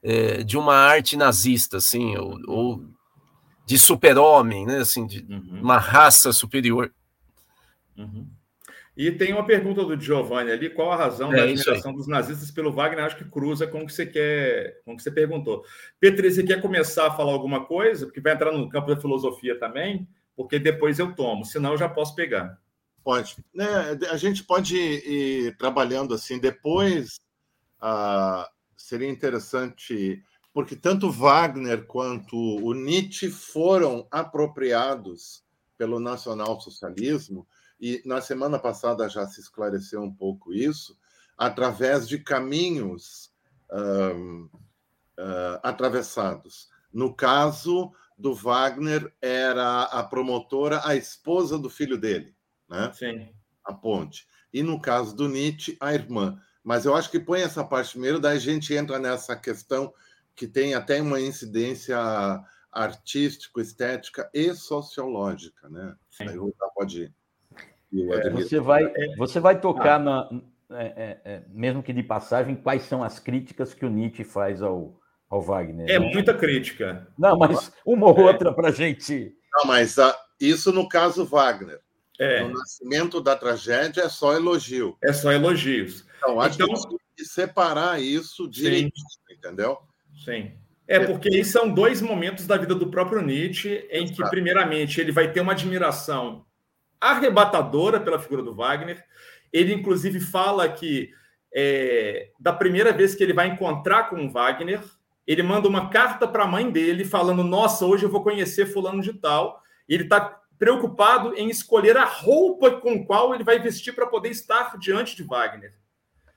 é, de uma arte nazista, assim, ou, ou de super-homem, né, assim, de uhum. uma raça superior. Uhum. E tem uma pergunta do Giovanni ali: qual a razão é, da admiração dos nazistas pelo Wagner? Acho que cruza com o que você quer, com o que você perguntou. Petri, você quer começar a falar alguma coisa? Porque vai entrar no campo da filosofia também, porque depois eu tomo, senão eu já posso pegar. Pode. Né, a gente pode ir, trabalhando assim. Depois, ah, seria interessante, porque tanto Wagner quanto o Nietzsche foram apropriados pelo nacionalsocialismo, e na semana passada já se esclareceu um pouco isso, através de caminhos um, uh, atravessados. No caso do Wagner, era a promotora, a esposa do filho dele, né? Sim. A ponte. E no caso do Nietzsche, a irmã. Mas eu acho que põe essa parte primeiro, daí a gente entra nessa questão que tem até uma incidência artístico, estética e sociológica, né? Sim. Aí o pode ir. É, você vai, você vai tocar na, é, é, é, mesmo que de passagem, quais são as críticas que o Nietzsche faz ao, ao Wagner. É né? muita crítica. Não, mas uma ou outra para a gente. Não, mas ah, isso no caso Wagner. É, No nascimento da tragédia é só elogio. é só elogios. Então, acho Então- que tem que separar isso direitinho, entendeu? Sim. É porque aí são dois momentos da vida do próprio Nietzsche em que, primeiramente, ele vai ter uma admiração arrebatadora pela figura do Wagner. Ele, inclusive, fala que é, da primeira vez que ele vai encontrar com o Wagner, ele manda uma carta para a mãe dele falando: Nossa, hoje eu vou conhecer Fulano de Tal. E ele está preocupado em escolher a roupa com qual ele vai vestir para poder estar diante de Wagner.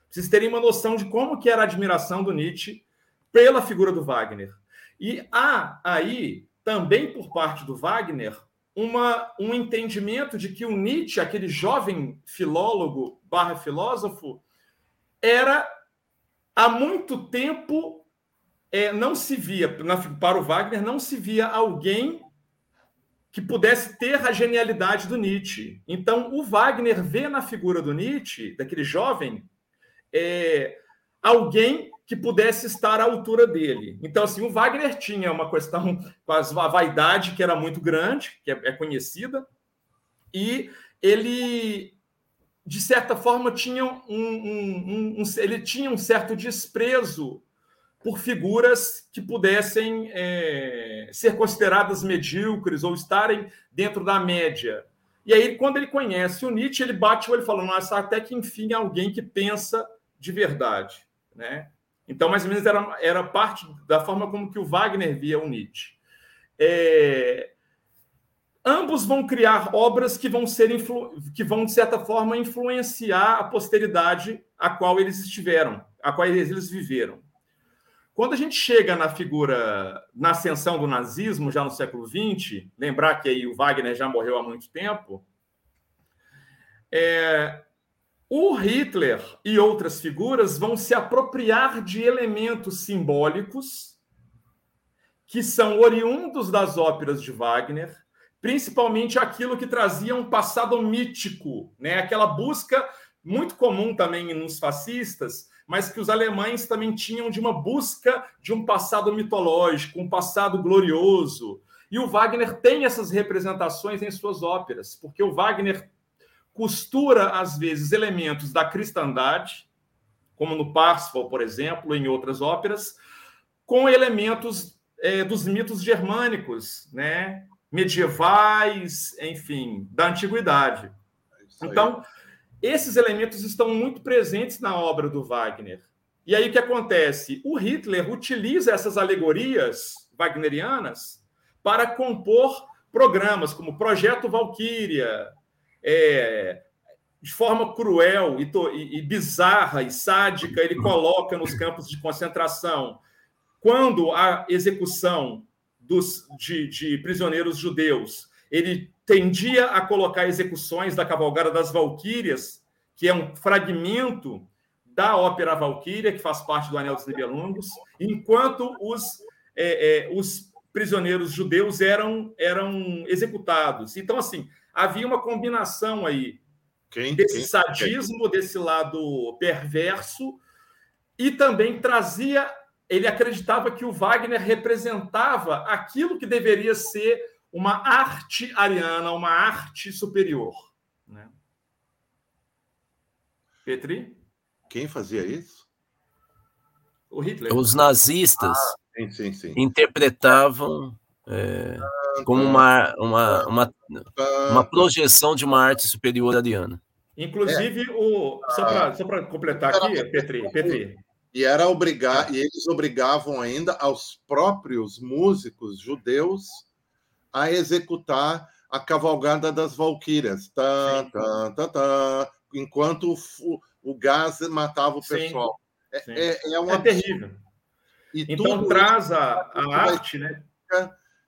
Vocês terem uma noção de como que era a admiração do Nietzsche pela figura do Wagner. E há aí, também por parte do Wagner, uma, um entendimento de que o Nietzsche, aquele jovem filólogo barra filósofo, era há muito tempo é, não se via, na- para o Wagner, não se via alguém que pudesse ter a genialidade do Nietzsche. Então, o Wagner vê na figura do Nietzsche, daquele jovem, é, alguém que pudesse estar à altura dele. Então, assim, o Wagner tinha uma questão com a vaidade que era muito grande, que é, é conhecida, e ele, de certa forma, tinha um, um- um- um- ele tinha um certo desprezo por figuras que pudessem é, ser consideradas medíocres ou estarem dentro da média. E aí, quando ele conhece o Nietzsche, ele bate o olho e fala: Nossa, até que enfim alguém que pensa de verdade. Né? Então, mais ou menos, era, era parte da forma como que o Wagner via o Nietzsche. É, ambos vão criar obras que vão ser influ- que vão de certa forma influenciar a posteridade a qual eles estiveram, a qual eles viveram. Quando a gente chega na figura, na ascensão do nazismo, já no século XX, lembrar que aí o Wagner já morreu há muito tempo, é, o Hitler e outras figuras vão se apropriar de elementos simbólicos que são oriundos das óperas de Wagner, principalmente aquilo que trazia um passado mítico, né? aquela busca muito comum também nos fascistas, mas que os alemães também tinham de uma busca de um passado mitológico, um passado glorioso. E o Wagner tem essas representações em suas óperas, porque o Wagner costura, às vezes, elementos da cristandade, como no Parsifal, por exemplo, em outras óperas, com elementos é, dos mitos germânicos, né? medievais, enfim, da antiguidade. É. Então, esses elementos estão muito presentes na obra do Wagner. E aí o que acontece? O Hitler utiliza essas alegorias wagnerianas para compor programas como Projeto Valkyria, é, de forma cruel e, e- e bizarra e sádica, ele coloca nos campos de concentração. Quando a execução dos, de, de prisioneiros judeus, ele tendia a colocar execuções da Cavalgada das Valquírias, que é um fragmento da ópera Valquíria, que faz parte do Anel dos Nibelungos, enquanto os, é, é, os prisioneiros judeus eram, eram executados. Então, assim, havia uma combinação aí Quem, desse quem- sadismo, desse lado perverso, e também trazia. Ele acreditava que o Wagner representava aquilo que deveria ser uma arte ariana, uma arte superior. Né? Petri? quem fazia isso? O Hitler. Os nazistas Sim, sim, sim. interpretavam é, como uma, uma, uma, uma projeção de uma arte superior ariana. Inclusive, o, só para completar aqui, Petri, Petri. E era obrigar, e eles obrigavam ainda aos próprios músicos judeus a executar a cavalgada das valquírias, tá, tá, tá, tá, enquanto o, o gás matava o pessoal. Sim, é, é, é, um é terrível. E então traz a, a arte, né?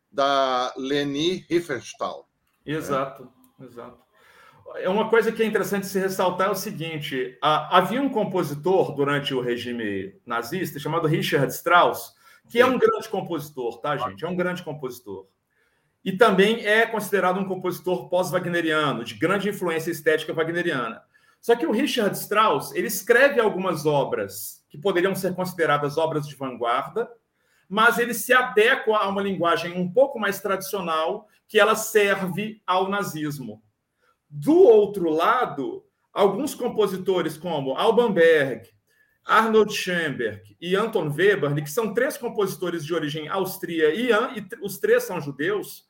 Da Leni Riefenstahl. Exato, é. exato. É uma coisa que é interessante se ressaltar é o seguinte: havia um compositor durante o regime nazista chamado Richard Strauss, que é um grande compositor, tá, gente? É um grande compositor. E também é considerado um compositor pós-wagneriano, de grande influência estética wagneriana. Só que o Richard Strauss, ele escreve algumas obras que poderiam ser consideradas obras de vanguarda, mas ele se adequa a uma linguagem um pouco mais tradicional que ela serve ao nazismo. Do outro lado, alguns compositores como Alban Berg, Arnold Schoenberg e Anton Webern, que são três compositores de origem austríaca e, e os três são judeus,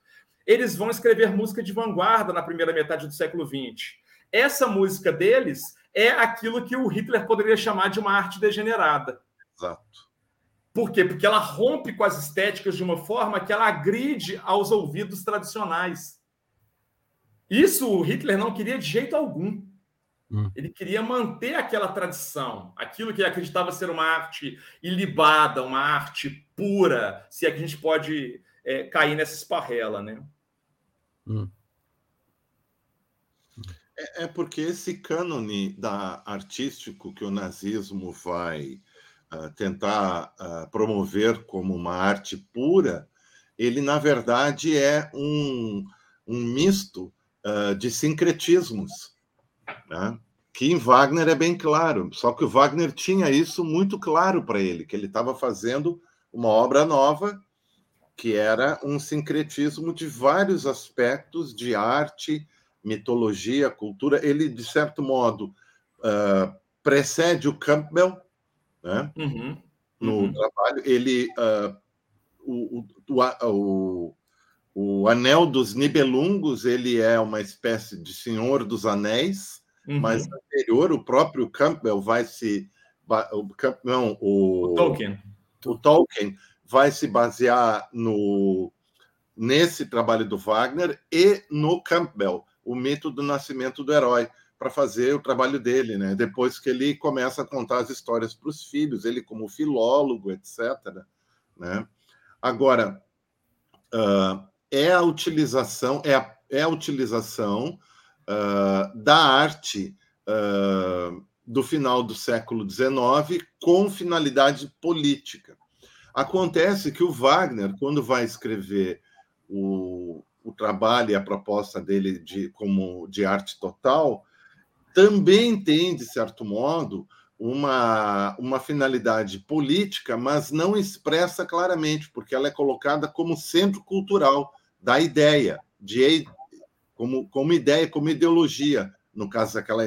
eles vão escrever música de vanguarda na primeira metade do século XX. Essa música deles é aquilo que o Hitler poderia chamar de uma arte degenerada. Exato. Por quê? Porque ela rompe com as estéticas de uma forma que ela agride aos ouvidos tradicionais. Isso o Hitler não queria de jeito algum. Hum. Ele queria manter aquela tradição, aquilo que ele acreditava ser uma arte ilibada, uma arte pura, se é que a gente pode é, cair nessa esparrela, né? Hum. É, é, porque esse cânone da artístico que o nazismo vai uh, tentar uh, promover como uma arte pura, ele na verdade é um, um misto uh, de sincretismos, né? que em Wagner é bem claro. Só que o Wagner tinha isso muito claro para ele, que ele estava fazendo uma obra nova, que era um sincretismo de vários aspectos de arte, mitologia, cultura. Ele, de certo modo, uh, precede o Campbell né? Uhum. no uhum. trabalho. Ele, uh, o, o, o, o Anel dos Nibelungos, ele é uma espécie de Senhor dos Anéis, uhum. mas anterior, o próprio Campbell vai se. O, não, o, o Tolkien. O Tolkien vai se basear no, nesse trabalho do Wagner e no Campbell, o mito do nascimento do herói, para fazer o trabalho dele, né? Depois que ele começa a contar as histórias para os filhos, ele como filólogo, etc. Né? Agora, uh, é a utilização é a, é a utilização uh, da arte uh, do final do século XIX com finalidade política. Acontece que o Wagner, quando vai escrever o, o trabalho e a proposta dele de, como de arte total, também tem, de certo modo, uma, uma finalidade política, mas não expressa claramente, porque ela é colocada como centro cultural da ideia, de, como, como ideia, como ideologia, no caso daquela,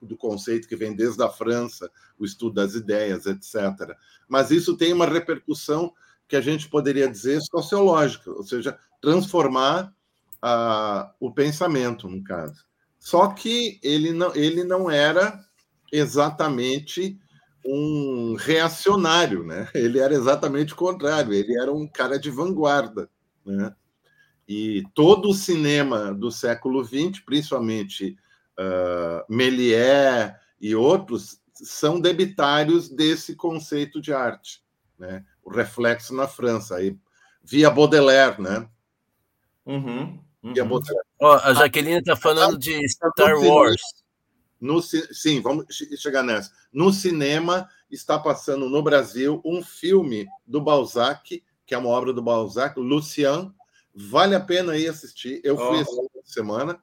do conceito que vem desde a França, o estudo das ideias, etc. Mas isso tem uma repercussão que a gente poderia dizer sociológica, ou seja, transformar a, o pensamento, no caso. Só que ele não, ele não era exatamente um reacionário, né? Ele era exatamente o contrário, ele era um cara de vanguarda, né? E todo o cinema do século XX, principalmente uh, Méliès e outros, são debitários desse conceito de arte, né? O reflexo na França, aí via Baudelaire, né? Uhum, uhum. Via Baudelaire. Oh, a Jaqueline está falando de Star Wars. No, sim, vamos chegar nessa. No cinema está passando no Brasil um filme do Balzac, que é uma obra do Balzac, Lucien. Vale a pena ir assistir. Eu fui oh. essa semana.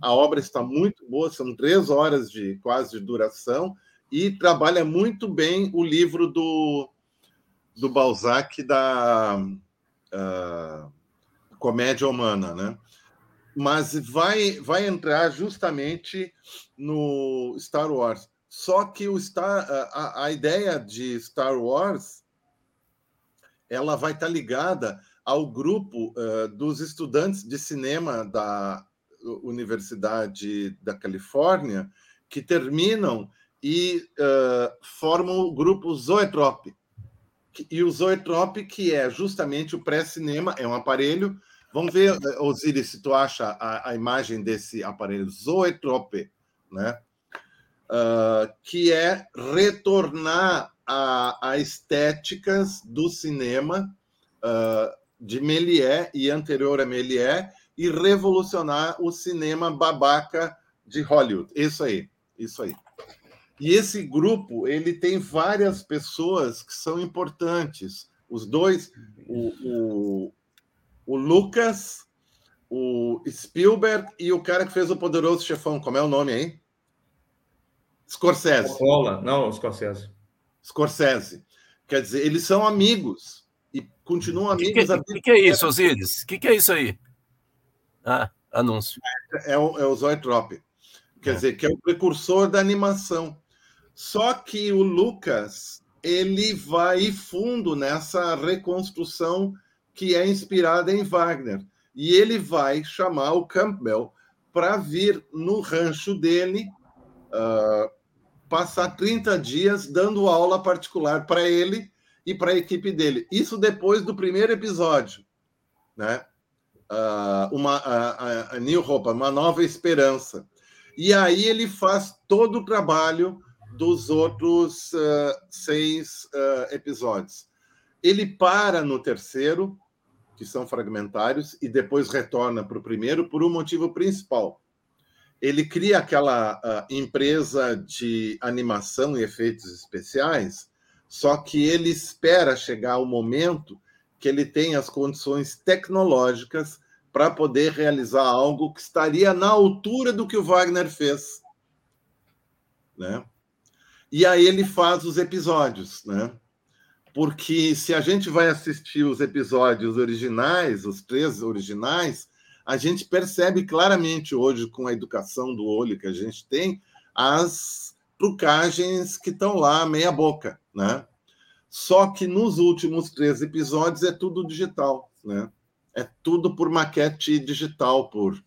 A obra está muito boa, são três horas de quase de duração e trabalha muito bem o livro do, do Balzac da uh, comédia humana, né? Mas vai vai entrar justamente no Star Wars. Só que o Star, a, a ideia de Star Wars ela vai estar ligada ao grupo uh, dos estudantes de cinema da Universidade da Califórnia que terminam e uh, formam o grupo Zoetrope. E o Zoetrope, que é justamente o pré-cinema, é um aparelho. Vamos ver, Osiris, se tu acha a, a imagem desse aparelho Zoetrope, né? Uh, que é retornar a, a estéticas do cinema uh, de Méliès e anterior a Méliès e revolucionar o cinema babaca de Hollywood. Isso aí, isso aí. E esse grupo ele tem várias pessoas que são importantes. Os dois, o, o, o Lucas, o Spielberg e o cara que fez o Poderoso Chefão. Como é o nome aí? Scorsese. Coppola. Não, Scorsese. Scorsese. Quer dizer, eles são amigos e continuam amigos. O que, que, que, é isso, Osiris? O que, que, é isso aí? Ah, anúncio. É, é o, é o Zoetrope. Quer é. dizer, que é o precursor da animação. Só que o Lucas ele vai fundo nessa reconstrução que é inspirada em Wagner. E ele vai chamar o Campbell para vir no rancho dele uh, passar 30 dias dando aula particular para ele e para a equipe dele. Isso depois do primeiro episódio, né? Uh, uma a, a New Hope, uma nova esperança. E aí ele faz todo o trabalho dos outros uh, seis uh, episódios. Ele para no terceiro, que são fragmentários, e depois retorna para o primeiro por um motivo principal ele cria aquela uh, empresa de animação e efeitos especiais, só que ele espera chegar o momento que ele tem as condições tecnológicas para poder realizar algo que estaria na altura do que o Wagner fez, né? E aí ele faz os episódios, né? Porque se a gente vai assistir os episódios originais, os três originais, a gente percebe claramente hoje, com a educação do olho que a gente tem, as trucagens que estão lá, meia boca, né? Só que nos últimos três episódios é tudo digital, né? É tudo por maquete digital, por,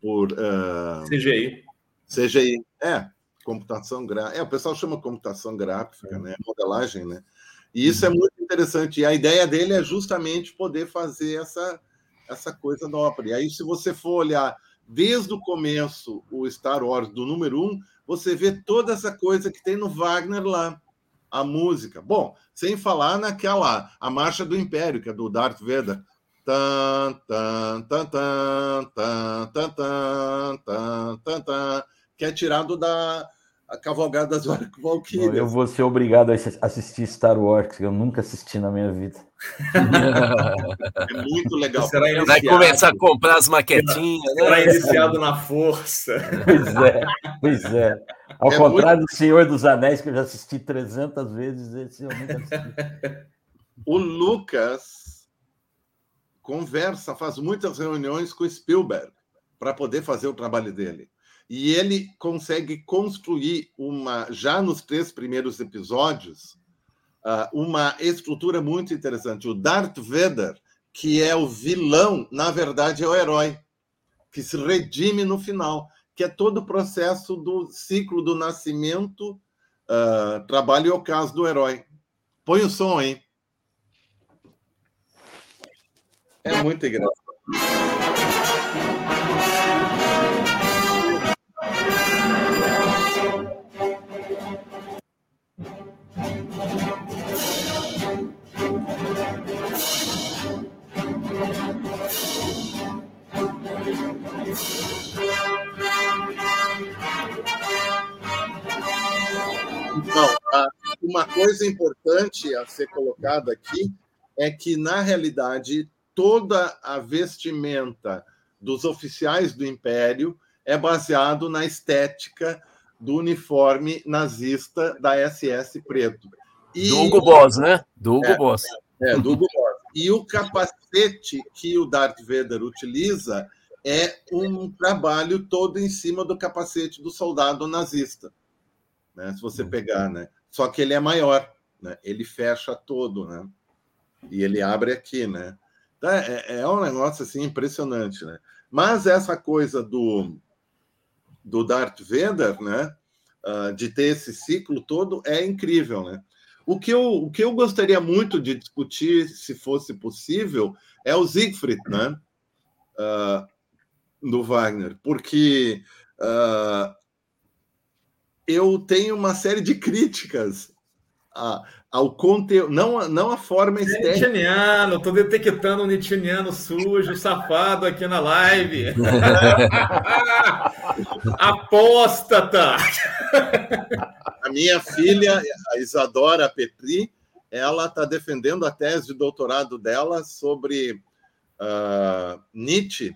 por uh... CGI. CGI, é, computação gráfica. É, o pessoal chama computação gráfica, é. né? Modelagem, né? E isso é muito interessante. E a ideia dele é justamente poder fazer essa essa coisa da ópera. E aí, se você for olhar desde o começo o Star Wars do número um, você vê toda essa coisa que tem no Wagner lá a música. Bom, sem falar naquela a marcha do Império, que é do Darth Vader. Que é tirado da, a Cavalgada das Valquírias. Eu vou ser obrigado a assistir Star Wars, que eu nunca assisti na minha vida. é muito legal. Vai começar a comprar as maquetinhas. Né? Será né? iniciado na força. Pois é, pois é. Ao é contrário muito... do Senhor dos Anéis, que eu já assisti 300 vezes, esse eu nunca assisti. O Lucas conversa, faz muitas reuniões com Spielberg para poder fazer o trabalho dele. E ele consegue construir uma, já nos três primeiros episódios, ah, uma estrutura muito interessante. O Darth Vader, que é o vilão, na verdade é o herói, que se redime no final, que é todo o processo do ciclo do nascimento, uh, trabalho e ocaso do herói. Põe o som aí. É muito engraçado. Então, uma coisa importante a ser colocada aqui é que, na realidade, toda a vestimenta dos oficiais do Império é baseado na estética do uniforme nazista da SS preto. E... Do Hugo Boss, né? Do Hugo é, Boss. É, do Hugo Boss. E o capacete que o Darth Vader utiliza é um trabalho todo em cima do capacete do soldado nazista. Né? Se você pegar, né? Só que ele é maior, né? Ele fecha todo, né? E ele abre aqui, né? Tá? É, é um negócio assim impressionante, né? Mas essa coisa do, do Darth Vader, né? Uh, de ter esse ciclo todo é incrível, né? O que, eu, o que eu gostaria muito de discutir, se fosse possível, é o Siegfried, né? Uh, do Wagner, porque uh, eu tenho uma série de críticas a, ao conteúdo, não, não a forma estética. Nietzscheano, estou detectando um Nietzscheano sujo, safado aqui na live. Apóstata! A minha filha, a Isadora Petri, ela está defendendo a tese de doutorado dela sobre uh, Nietzsche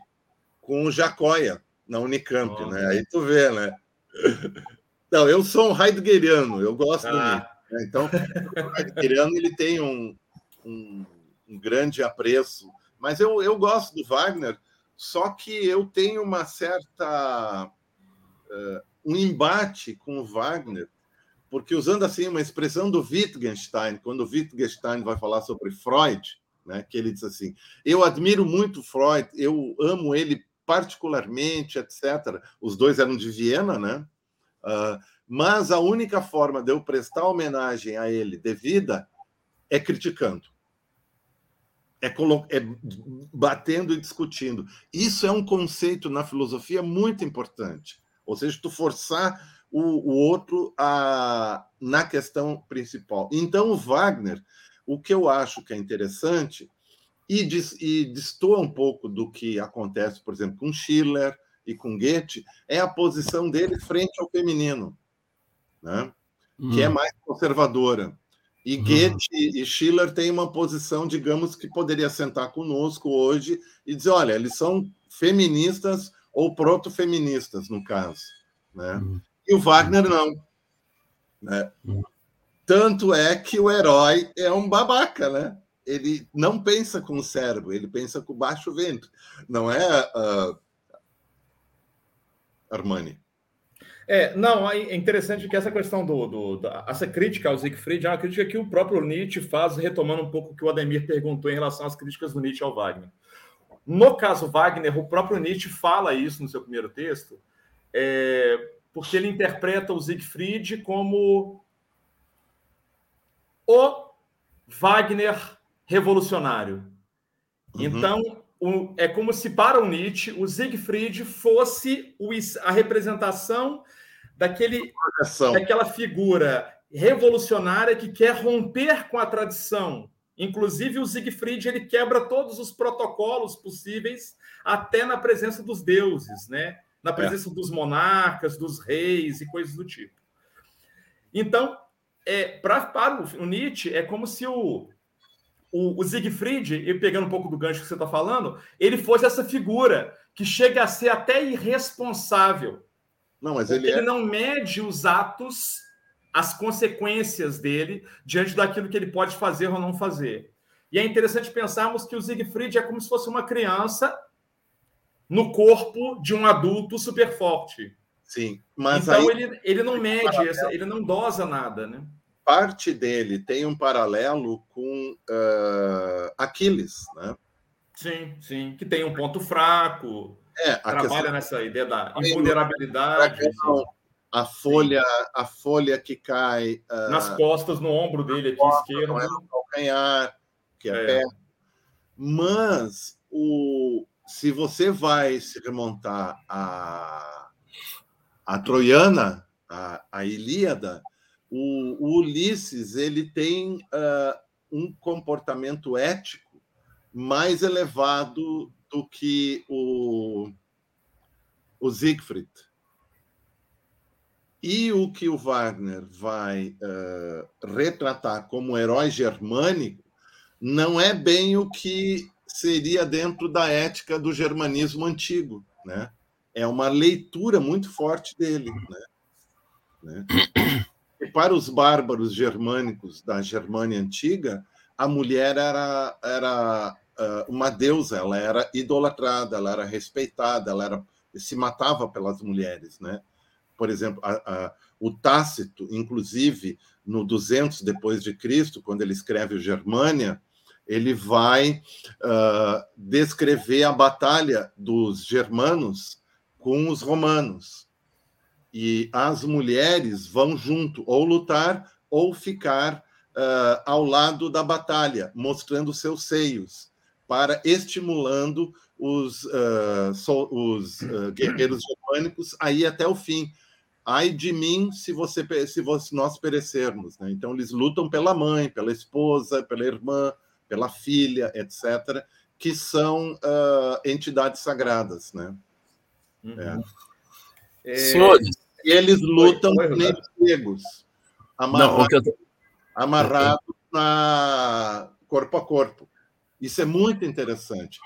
com o Jacóia, na Unicamp, oh, né? Aí tu vê, né? Não, eu sou um heideggeriano, eu gosto ah. do Nietzsche. Né? Então, o Heideggeriano ele tem um, um, um, grande apreço, mas eu, eu gosto do Wagner, só que eu tenho uma certa uh, um embate com o Wagner, porque usando assim uma expressão do Wittgenstein, quando o Wittgenstein vai falar sobre Freud, né, que ele diz assim: eu admiro muito Freud, eu amo ele particularmente, etc. Os dois eram de Viena, né? Uh, mas a única forma de eu prestar homenagem a ele devida é criticando. É, é, batendo e discutindo. Isso é um conceito na filosofia muito importante. Ou seja, tu forçar o, o outro a, na questão principal. Então, o Wagner, o que eu acho que é interessante, e, diz, e destoa um pouco do que acontece, por exemplo, com Schiller e com Goethe, é a posição dele frente ao feminino né? que é hum. mais conservadora. E uhum. Goethe e Schiller têm uma posição, digamos, que poderia sentar conosco hoje e dizer: olha, eles são feministas ou proto-feministas, no caso. Né? Uhum. E o Wagner não. Né? Uhum. Tanto é que o herói é um babaca, né? Ele não pensa com o cérebro, ele pensa com o baixo ventre. Não é uh, Armani? É, não, é interessante que essa questão do, do da, essa crítica ao Siegfried é uma crítica que o próprio Nietzsche faz, retomando um pouco o que o Ademir perguntou em relação às críticas do Nietzsche ao Wagner. No caso Wagner, o próprio Nietzsche fala isso no seu primeiro texto, é, porque ele interpreta o Siegfried como o Wagner revolucionário. Uhum. Então, o, é como se para o Nietzsche o Siegfried fosse o, a representação daquele, daquela figura revolucionária que quer romper com a tradição. Inclusive, o Siegfried ele quebra todos os protocolos possíveis, até na presença dos deuses, né? na é. presença é. dos monarcas, dos reis e coisas do tipo. Então, é, pra, para o Nietzsche, é como se o, o, o Siegfried, e pegando um pouco do gancho que você está falando, ele fosse essa figura que chega a ser até irresponsável. Não, mas ele, ele é... não mede os atos, as consequências dele diante daquilo que ele pode fazer ou não fazer. E é interessante pensarmos que o Siegfried é como se fosse uma criança no corpo de um adulto super forte. Sim, mas então aí... ele, ele não mede, ele não dosa nada, né? Parte dele tem um paralelo com uh, Aquiles, né? Sim, sim, que tem um ponto fraco, é, trabalha questão... nessa ideia da invulnerabilidade. A folha, a folha que cai uh, nas costas, no ombro dele aqui esquerdo, é no calcanhar, que é, é. pé. Mas o, se você vai se remontar a, a Troiana, a, a Ilíada, o, o Ulisses ele tem uh, um comportamento ético mais elevado do que o, o Siegfried. E o que o Wagner vai uh, retratar como herói germânico não é bem o que seria dentro da ética do germanismo antigo, né? É uma leitura muito forte dele, né? né? Para os bárbaros germânicos da Germânia antiga, a mulher era, era uh, uma deusa, ela era idolatrada, ela era respeitada, ela era, se matava pelas mulheres, né? Por exemplo, a, a, o Tácito, inclusive, no 200 depois de Cristo, quando ele escreve o Germânia, ele vai uh, descrever a batalha dos germanos com os romanos. E as mulheres vão junto, ou lutar ou ficar uh, ao lado da batalha, mostrando seus seios, para estimulando os, uh, so, os guerreiros germânicos a ir até o fim ai de mim se você se você, nós perecermos. Né? Então eles lutam pela mãe, pela esposa, pela irmã, pela filha, etc., que são uh, entidades sagradas, né? Uhum. É. É, Senhores, E eles lutam Oi, oi, nem Roberto. pegos, não, amarrados, tô- amarrados na corpo a corpo. Isso é muito interessante.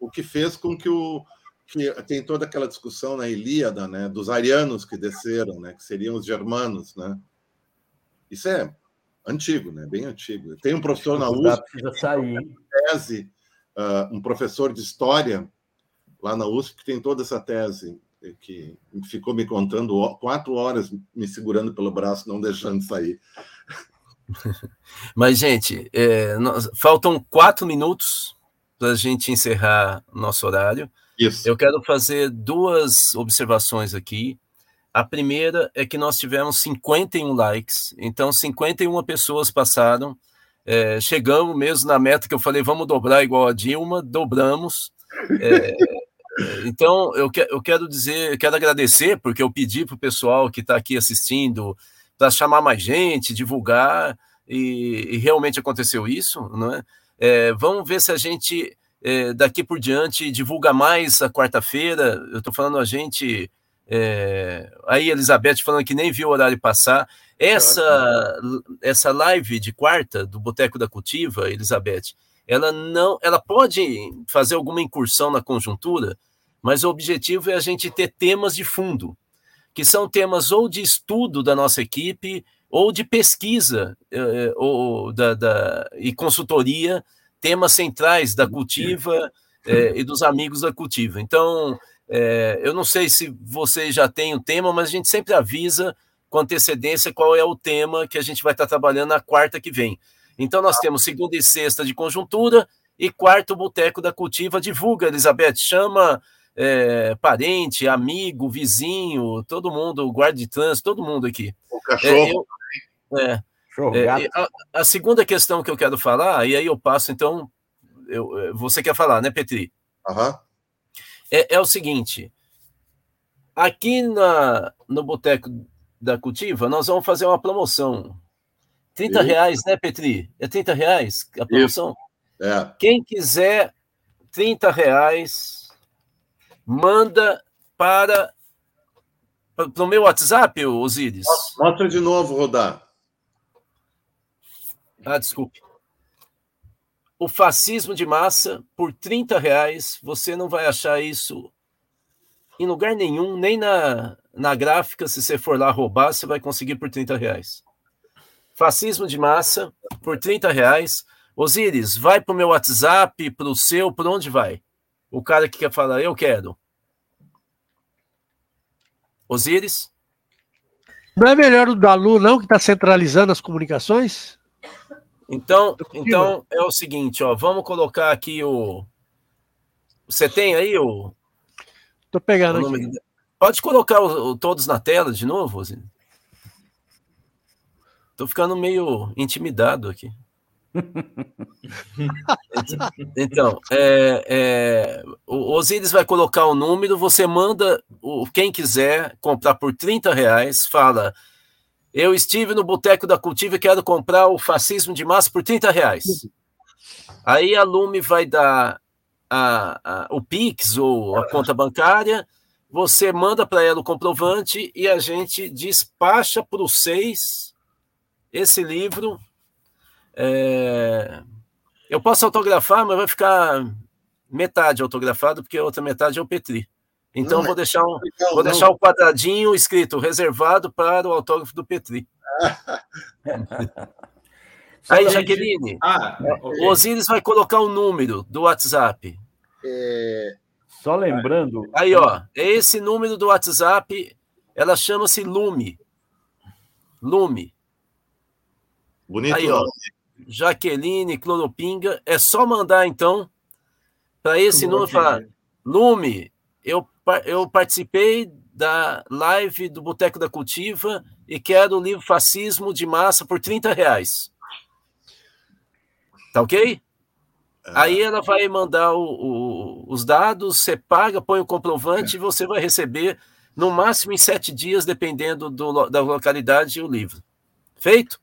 O que fez com que o que tem toda aquela discussão na Ilíada, né, dos arianos que desceram, né, que seriam os germanos, né? Isso é antigo, né? Bem antigo. Tem um professor na USP precisa sair. tese, ah, um professor de história lá na USP que tem toda essa tese que ficou me contando quatro horas me segurando pelo braço, não deixando sair. Mas, gente, é, nós- faltam quatro minutos para a gente encerrar nosso horário. Isso. Eu quero fazer duas observações aqui. A primeira é que nós tivemos 51 likes, então 51 pessoas passaram. É, chegamos mesmo na meta que eu falei, vamos dobrar igual a Dilma, dobramos. É, então, eu, que, eu quero dizer, eu quero agradecer, porque eu pedi para o pessoal que está aqui assistindo para chamar mais gente, divulgar, e, e realmente aconteceu isso, não é? É, vamos ver se a gente é, daqui por diante divulga mais a quarta-feira. Eu estou falando a gente. é, aí, Elizabeth falando que nem viu o horário passar. Essa, essa live de quarta do Boteco da Cultiva, Elizabeth, ela não, ela pode fazer alguma incursão na conjuntura, mas o objetivo é a gente ter temas de fundo, que são temas ou de estudo da nossa equipe, ou de pesquisa eh, ou da, da, e consultoria, temas centrais da cultiva eh, e dos amigos da cultiva. Então, eh, eu não sei se vocês já têm o tema, mas a gente sempre avisa com antecedência qual é o tema que a gente vai estar trabalhando na quarta que vem. Então, nós temos segunda e sexta de conjuntura e quarto boteco da cultiva. Divulga, Elizabeth, chama é, parente, amigo, vizinho, todo mundo, guarda de trânsito, todo mundo aqui. O É, cachorro. eu- é, Cachorro, é, e a, a segunda questão que eu quero falar, e aí eu passo, então, eu- eu- você quer falar, né, Petri? Aham. É, é o seguinte: aqui na, no Boteco da Cultiva, nós vamos fazer uma promoção. 30 Isso. reais, né, Petri? É 30 reais a promoção? É. Quem quiser 30 reais, manda para para o meu WhatsApp, Osíris. Mostra de novo, Rodar. Ah, desculpe. O fascismo de massa, por 30 reais, você não vai achar isso em lugar nenhum, nem na, na gráfica, se você for lá roubar, você vai conseguir por 30 reais. Fascismo de massa, por 30 reais. Osíris, vai para o meu WhatsApp, para o seu, por onde vai? O cara que quer falar, eu quero. Osíris? Não é melhor o da Lu, não, que está centralizando as comunicações? Então, então é o seguinte, ó, vamos colocar aqui o. Você tem aí o, Tô o pegando nome? aqui. Pode colocar o- o- todos na tela de novo, Osíris? Tô ficando meio intimidado aqui. Então, é, é, o Osíris vai colocar o número, você manda o, quem quiser comprar por 30 reais, fala. Eu estive no Boteco da Cultiva e quero comprar o fascismo de massa por 30 reais. Aí a Lume vai dar a- a- o Pix ou a conta bancária, você manda para ela o comprovante e a gente despacha para os seis esse livro. É, Eu posso autografar, mas vai ficar metade autografado, porque a outra metade é o Petri. Então Não, vou deixar um, Legal, vou não. deixar um quadradinho escrito reservado para o autógrafo do Petri. Aí, Jaqueline, Ah, o Osiris vai colocar o número do WhatsApp. É, Só lembrando, Aí, ó, é esse número do WhatsApp, ela chama-se Lume. Lume. bonito Aí, ó. Jaqueline, Cloropinga. É só mandar, então, para esse número falar: Lume, eu, eu participei da live do Boteco da Cultiva e quero o livro Fascismo de Massa por 30 reais. Tá ok? É. Aí ela vai mandar o, o, os dados, você paga, põe o comprovante é. e você vai receber no máximo em sete dias, dependendo do, da localidade, o livro. Feito?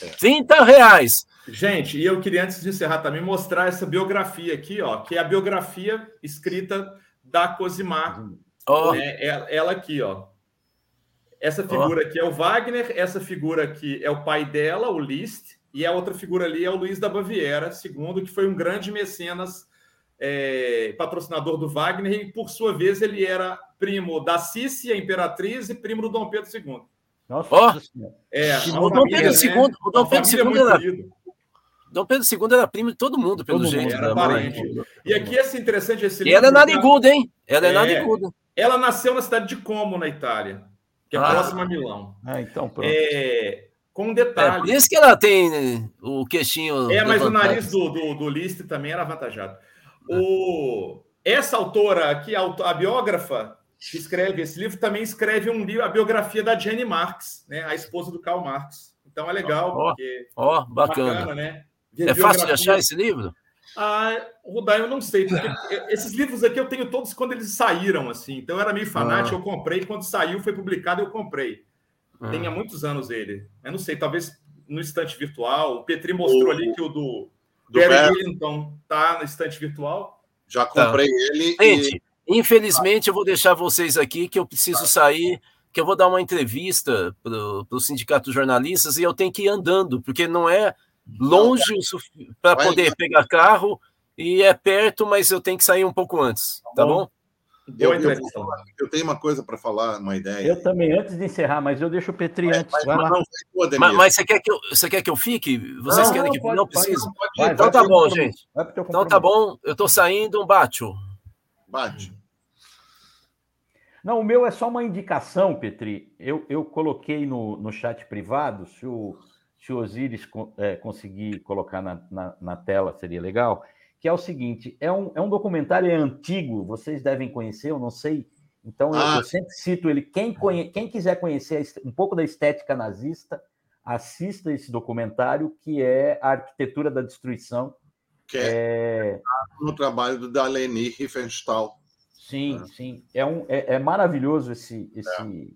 É. 30 reais. Gente, e eu queria, antes de encerrar, também mostrar essa biografia aqui, ó, que é a biografia escrita da Cosimar. Oh. É, ela aqui, ó. Essa figura oh. aqui é o Wagner, essa figura aqui é o pai dela, o Liszt, e a outra figura ali é o Luiz da Baviera, segundo, que foi um grande mecenas, é, patrocinador do Wagner, e por sua vez ele era primo da Cícia, imperatriz, e primo do Dom Pedro II. Nossa, oh, é, o Dom Pedro II, né? o Dom Pedro II era, Dom Pedro II era primo de todo mundo, pelo todo jeito. Mundo, era parente. E aqui é interessante esse livro. E ela é nariguda, hein? Ela é, é nariguda. Ela nasceu na cidade de Como, na Itália, que é ah. próxima a Milão. Ah, então pronto. É, com um detalhe. É, por isso que ela tem né, o queixinho. É, mas o nariz do, do, do Liszt também era avantajado. O, essa autora aqui, a, a biógrafa que escreve esse livro, também escreve um livro, a biografia da Jenny Marx, né, a esposa do Karl Marx. Então é legal, ó, porque. Ó, bacana. bacana né? É fácil de achar esse livro? Ah, Rudai, eu não sei, porque esses livros aqui eu tenho todos quando eles saíram, assim. Então eu era meio fanático, ah. eu comprei. Quando saiu, foi publicado, eu comprei. Ah. Tem há muitos anos ele. Eu não sei, talvez no estante virtual. O Petri mostrou o... ali que o do, do Barry Willington tá no estante virtual. Já comprei tá. ele. Gente, e... infelizmente eu vou deixar vocês aqui que eu preciso sair que eu vou dar uma entrevista para o Sindicato de Jornalistas e eu tenho que ir andando, porque não é longe para poder pegar carro e é perto, mas eu tenho que sair um pouco antes, tá bom? Eu, eu, eu tenho uma coisa para falar, uma ideia. Eu também, antes de encerrar, mas eu deixo o Petri mas, antes. Mas, mas, não, mas, mas, você, quer que eu, você quer que eu fique? Vocês não, querem que eu não preciso? então tá bom, gente. Então tá bom, eu tô saindo, um bate. Bate. Não, o meu é só uma indicação, Petri. Eu, eu coloquei no, no chat privado, se o, se o Osiris é, conseguir colocar na, na, na, tela, seria legal, que é o seguinte, é um, é um documentário é antigo, vocês devem conhecer, eu não sei, então ah. eu, eu, sempre cito ele, quem, conhe, quem quiser conhecer um pouco da estética nazista, assista esse documentário, que é A Arquitetura da Destruição. Que é, é... no trabalho do Daleni Riefenstahl. Sim, é. sim. É, um, é, é maravilhoso esse, esse, é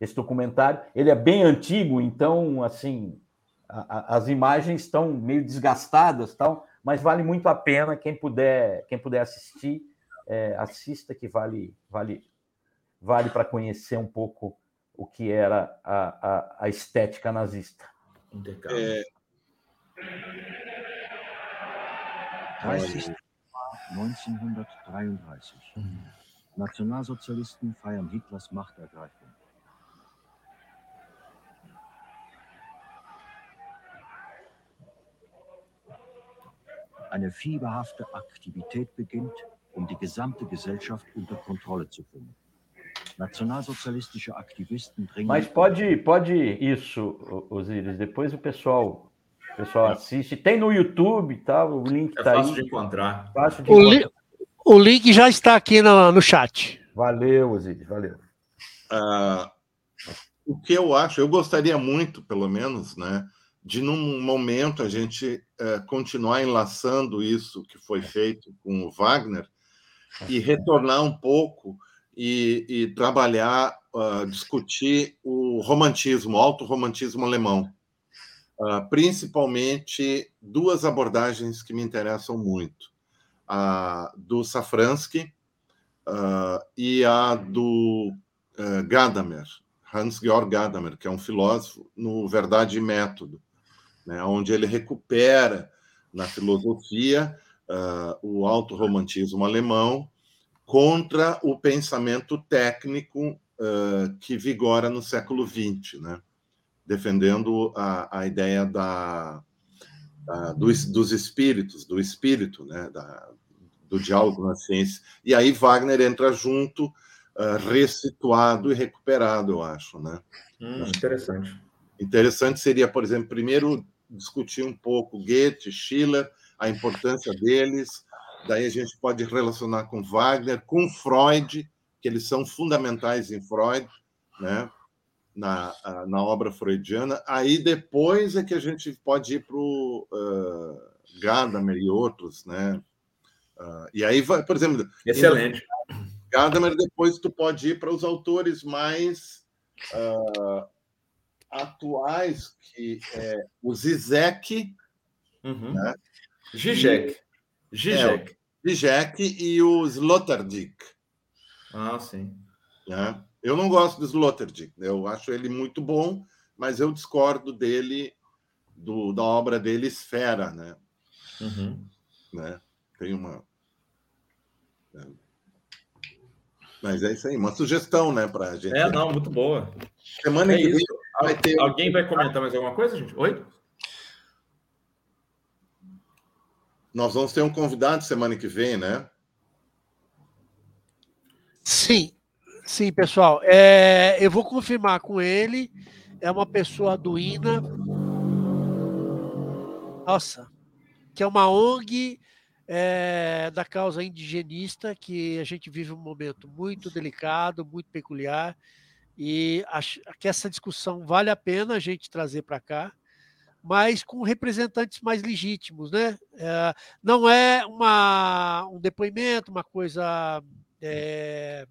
esse documentário. Ele é bem antigo, então, assim, a, a, as imagens estão meio desgastadas, tal, mas vale muito a pena quem puder, quem puder assistir, é, assista que vale, vale, vale para conhecer um pouco o que era a, a, a estética nazista. É... 1933. Nationalsozialisten feiern Hitlers Machtergreifung. eine fieberhafte Aktivität beginnt, um die gesamte Gesellschaft unter Kontrolle zu bringen. Nacionalsocialistische Ativisten dringen. Mas pode, pode isso, Osiris. Depois o pessoal, pessoal assiste. Tem no YouTube, tá? O link está é fácil aí. De encontrar. Fácil de o, encontrar. Li, o link já está aqui no, no chat. Valeu, Osiris. Valeu. Uh, o que eu acho, eu gostaria muito, pelo menos, né? de num momento a gente é, continuar enlaçando isso que foi feito com o Wagner e retornar um pouco e, e trabalhar, uh, discutir o romantismo, o alto-romantismo alemão. Uh, principalmente duas abordagens que me interessam muito: a do Safransky uh, e a do uh, Gadamer, Hans-Georg Gadamer, que é um filósofo no Verdade e Método né, onde ele recupera na filosofia uh, o auto-romantismo alemão contra o pensamento técnico uh, que vigora no século XX, né, defendendo a, a ideia da, da dos, dos, espíritos, do espírito, né, da, do diálogo na ciência. E aí Wagner entra junto, uh, resituado e recuperado, eu acho. Né? Hum, interessante. Interessante seria, por exemplo, primeiro discutir um pouco Goethe, Schiller, a importância deles. Daí a gente pode relacionar com Wagner, com Freud, que eles são fundamentais em Freud, né? Na, na obra freudiana. Aí depois é que a gente pode ir para o uh, Gadamer e outros, né? Uh, e aí, vai, por exemplo. Excelente. Gadamer, depois tu pode ir para os autores mais uh, atuais, que é o Zizek. Uhum. Né? Zizek. Zizek. É, Zizek e o Sloterdijk. Ah, sim. Né? Eu não gosto do Sloterdijk, eu acho ele muito bom, mas eu discordo dele, do, da obra dele Esfera, né? Uhum. né? Tem uma. É. Mas é isso aí, uma sugestão, né, para a gente. É, não, muito boa. Semana é que vem vai ter. Alguém vai comentar mais alguma coisa, gente? Oi? Nós vamos ter um convidado semana que vem, né? Sim, sim, pessoal. É, eu vou confirmar com ele. É uma pessoa do INA. Nossa, que é uma ONG é, da causa indigenista, que a gente vive um momento muito delicado, muito peculiar, e acho que essa discussão vale a pena a gente trazer para cá, mas com representantes mais legítimos, né? É, não é uma, um depoimento, uma coisa é,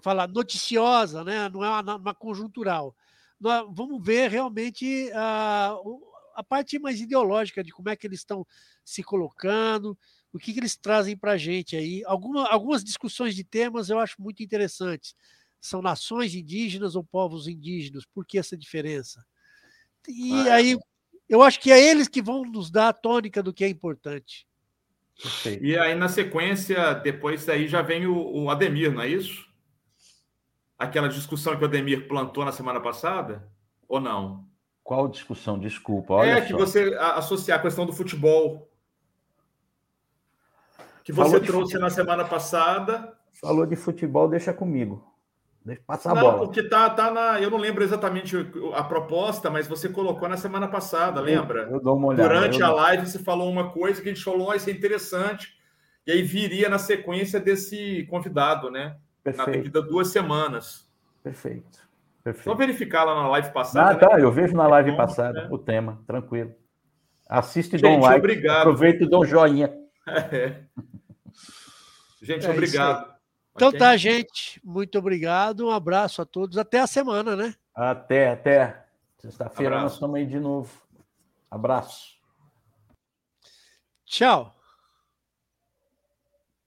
falar noticiosa, né? não é uma, uma conjuntural. Nós vamos ver realmente a, a parte mais ideológica de como é que eles estão se colocando, o que, que eles trazem para a gente aí. Alguma, algumas discussões de temas eu acho muito interessantes. São nações indígenas ou povos indígenas? Por que essa diferença? E ah, aí eu acho que é eles que vão nos dar a tônica do que é importante. E aí, na sequência, depois daí já vem o, o Ademir, não é isso? Aquela discussão que o Ademir plantou na semana passada? Ou não? Qual discussão? Desculpa. Olha é que só. você associar a questão do futebol. Que você trouxe na semana passada. Falou de futebol, deixa comigo. Deixa passar não, a bola. porque tá, tá na. Eu não lembro exatamente a proposta, mas você colocou na semana passada, lembra? Eu, eu dou uma olhada. Durante a live, você falou uma coisa que a gente falou, oh, isso é interessante. E aí viria na sequência desse convidado, né? Perfeito. Na devido duas semanas. Perfeito. Perfeito. Só verificar lá na live passada. Ah, né? tá. Eu vejo na live é passada né? o tema, tranquilo. Assiste e dá um like. Obrigado. Aproveita e dá um joinha. É. Gente, é obrigado. Então okay. tá, gente. Muito obrigado. Um abraço a todos. Até a semana, né? Até, até. Sexta-feira nós estamos aí de novo. Abraço. Tchau.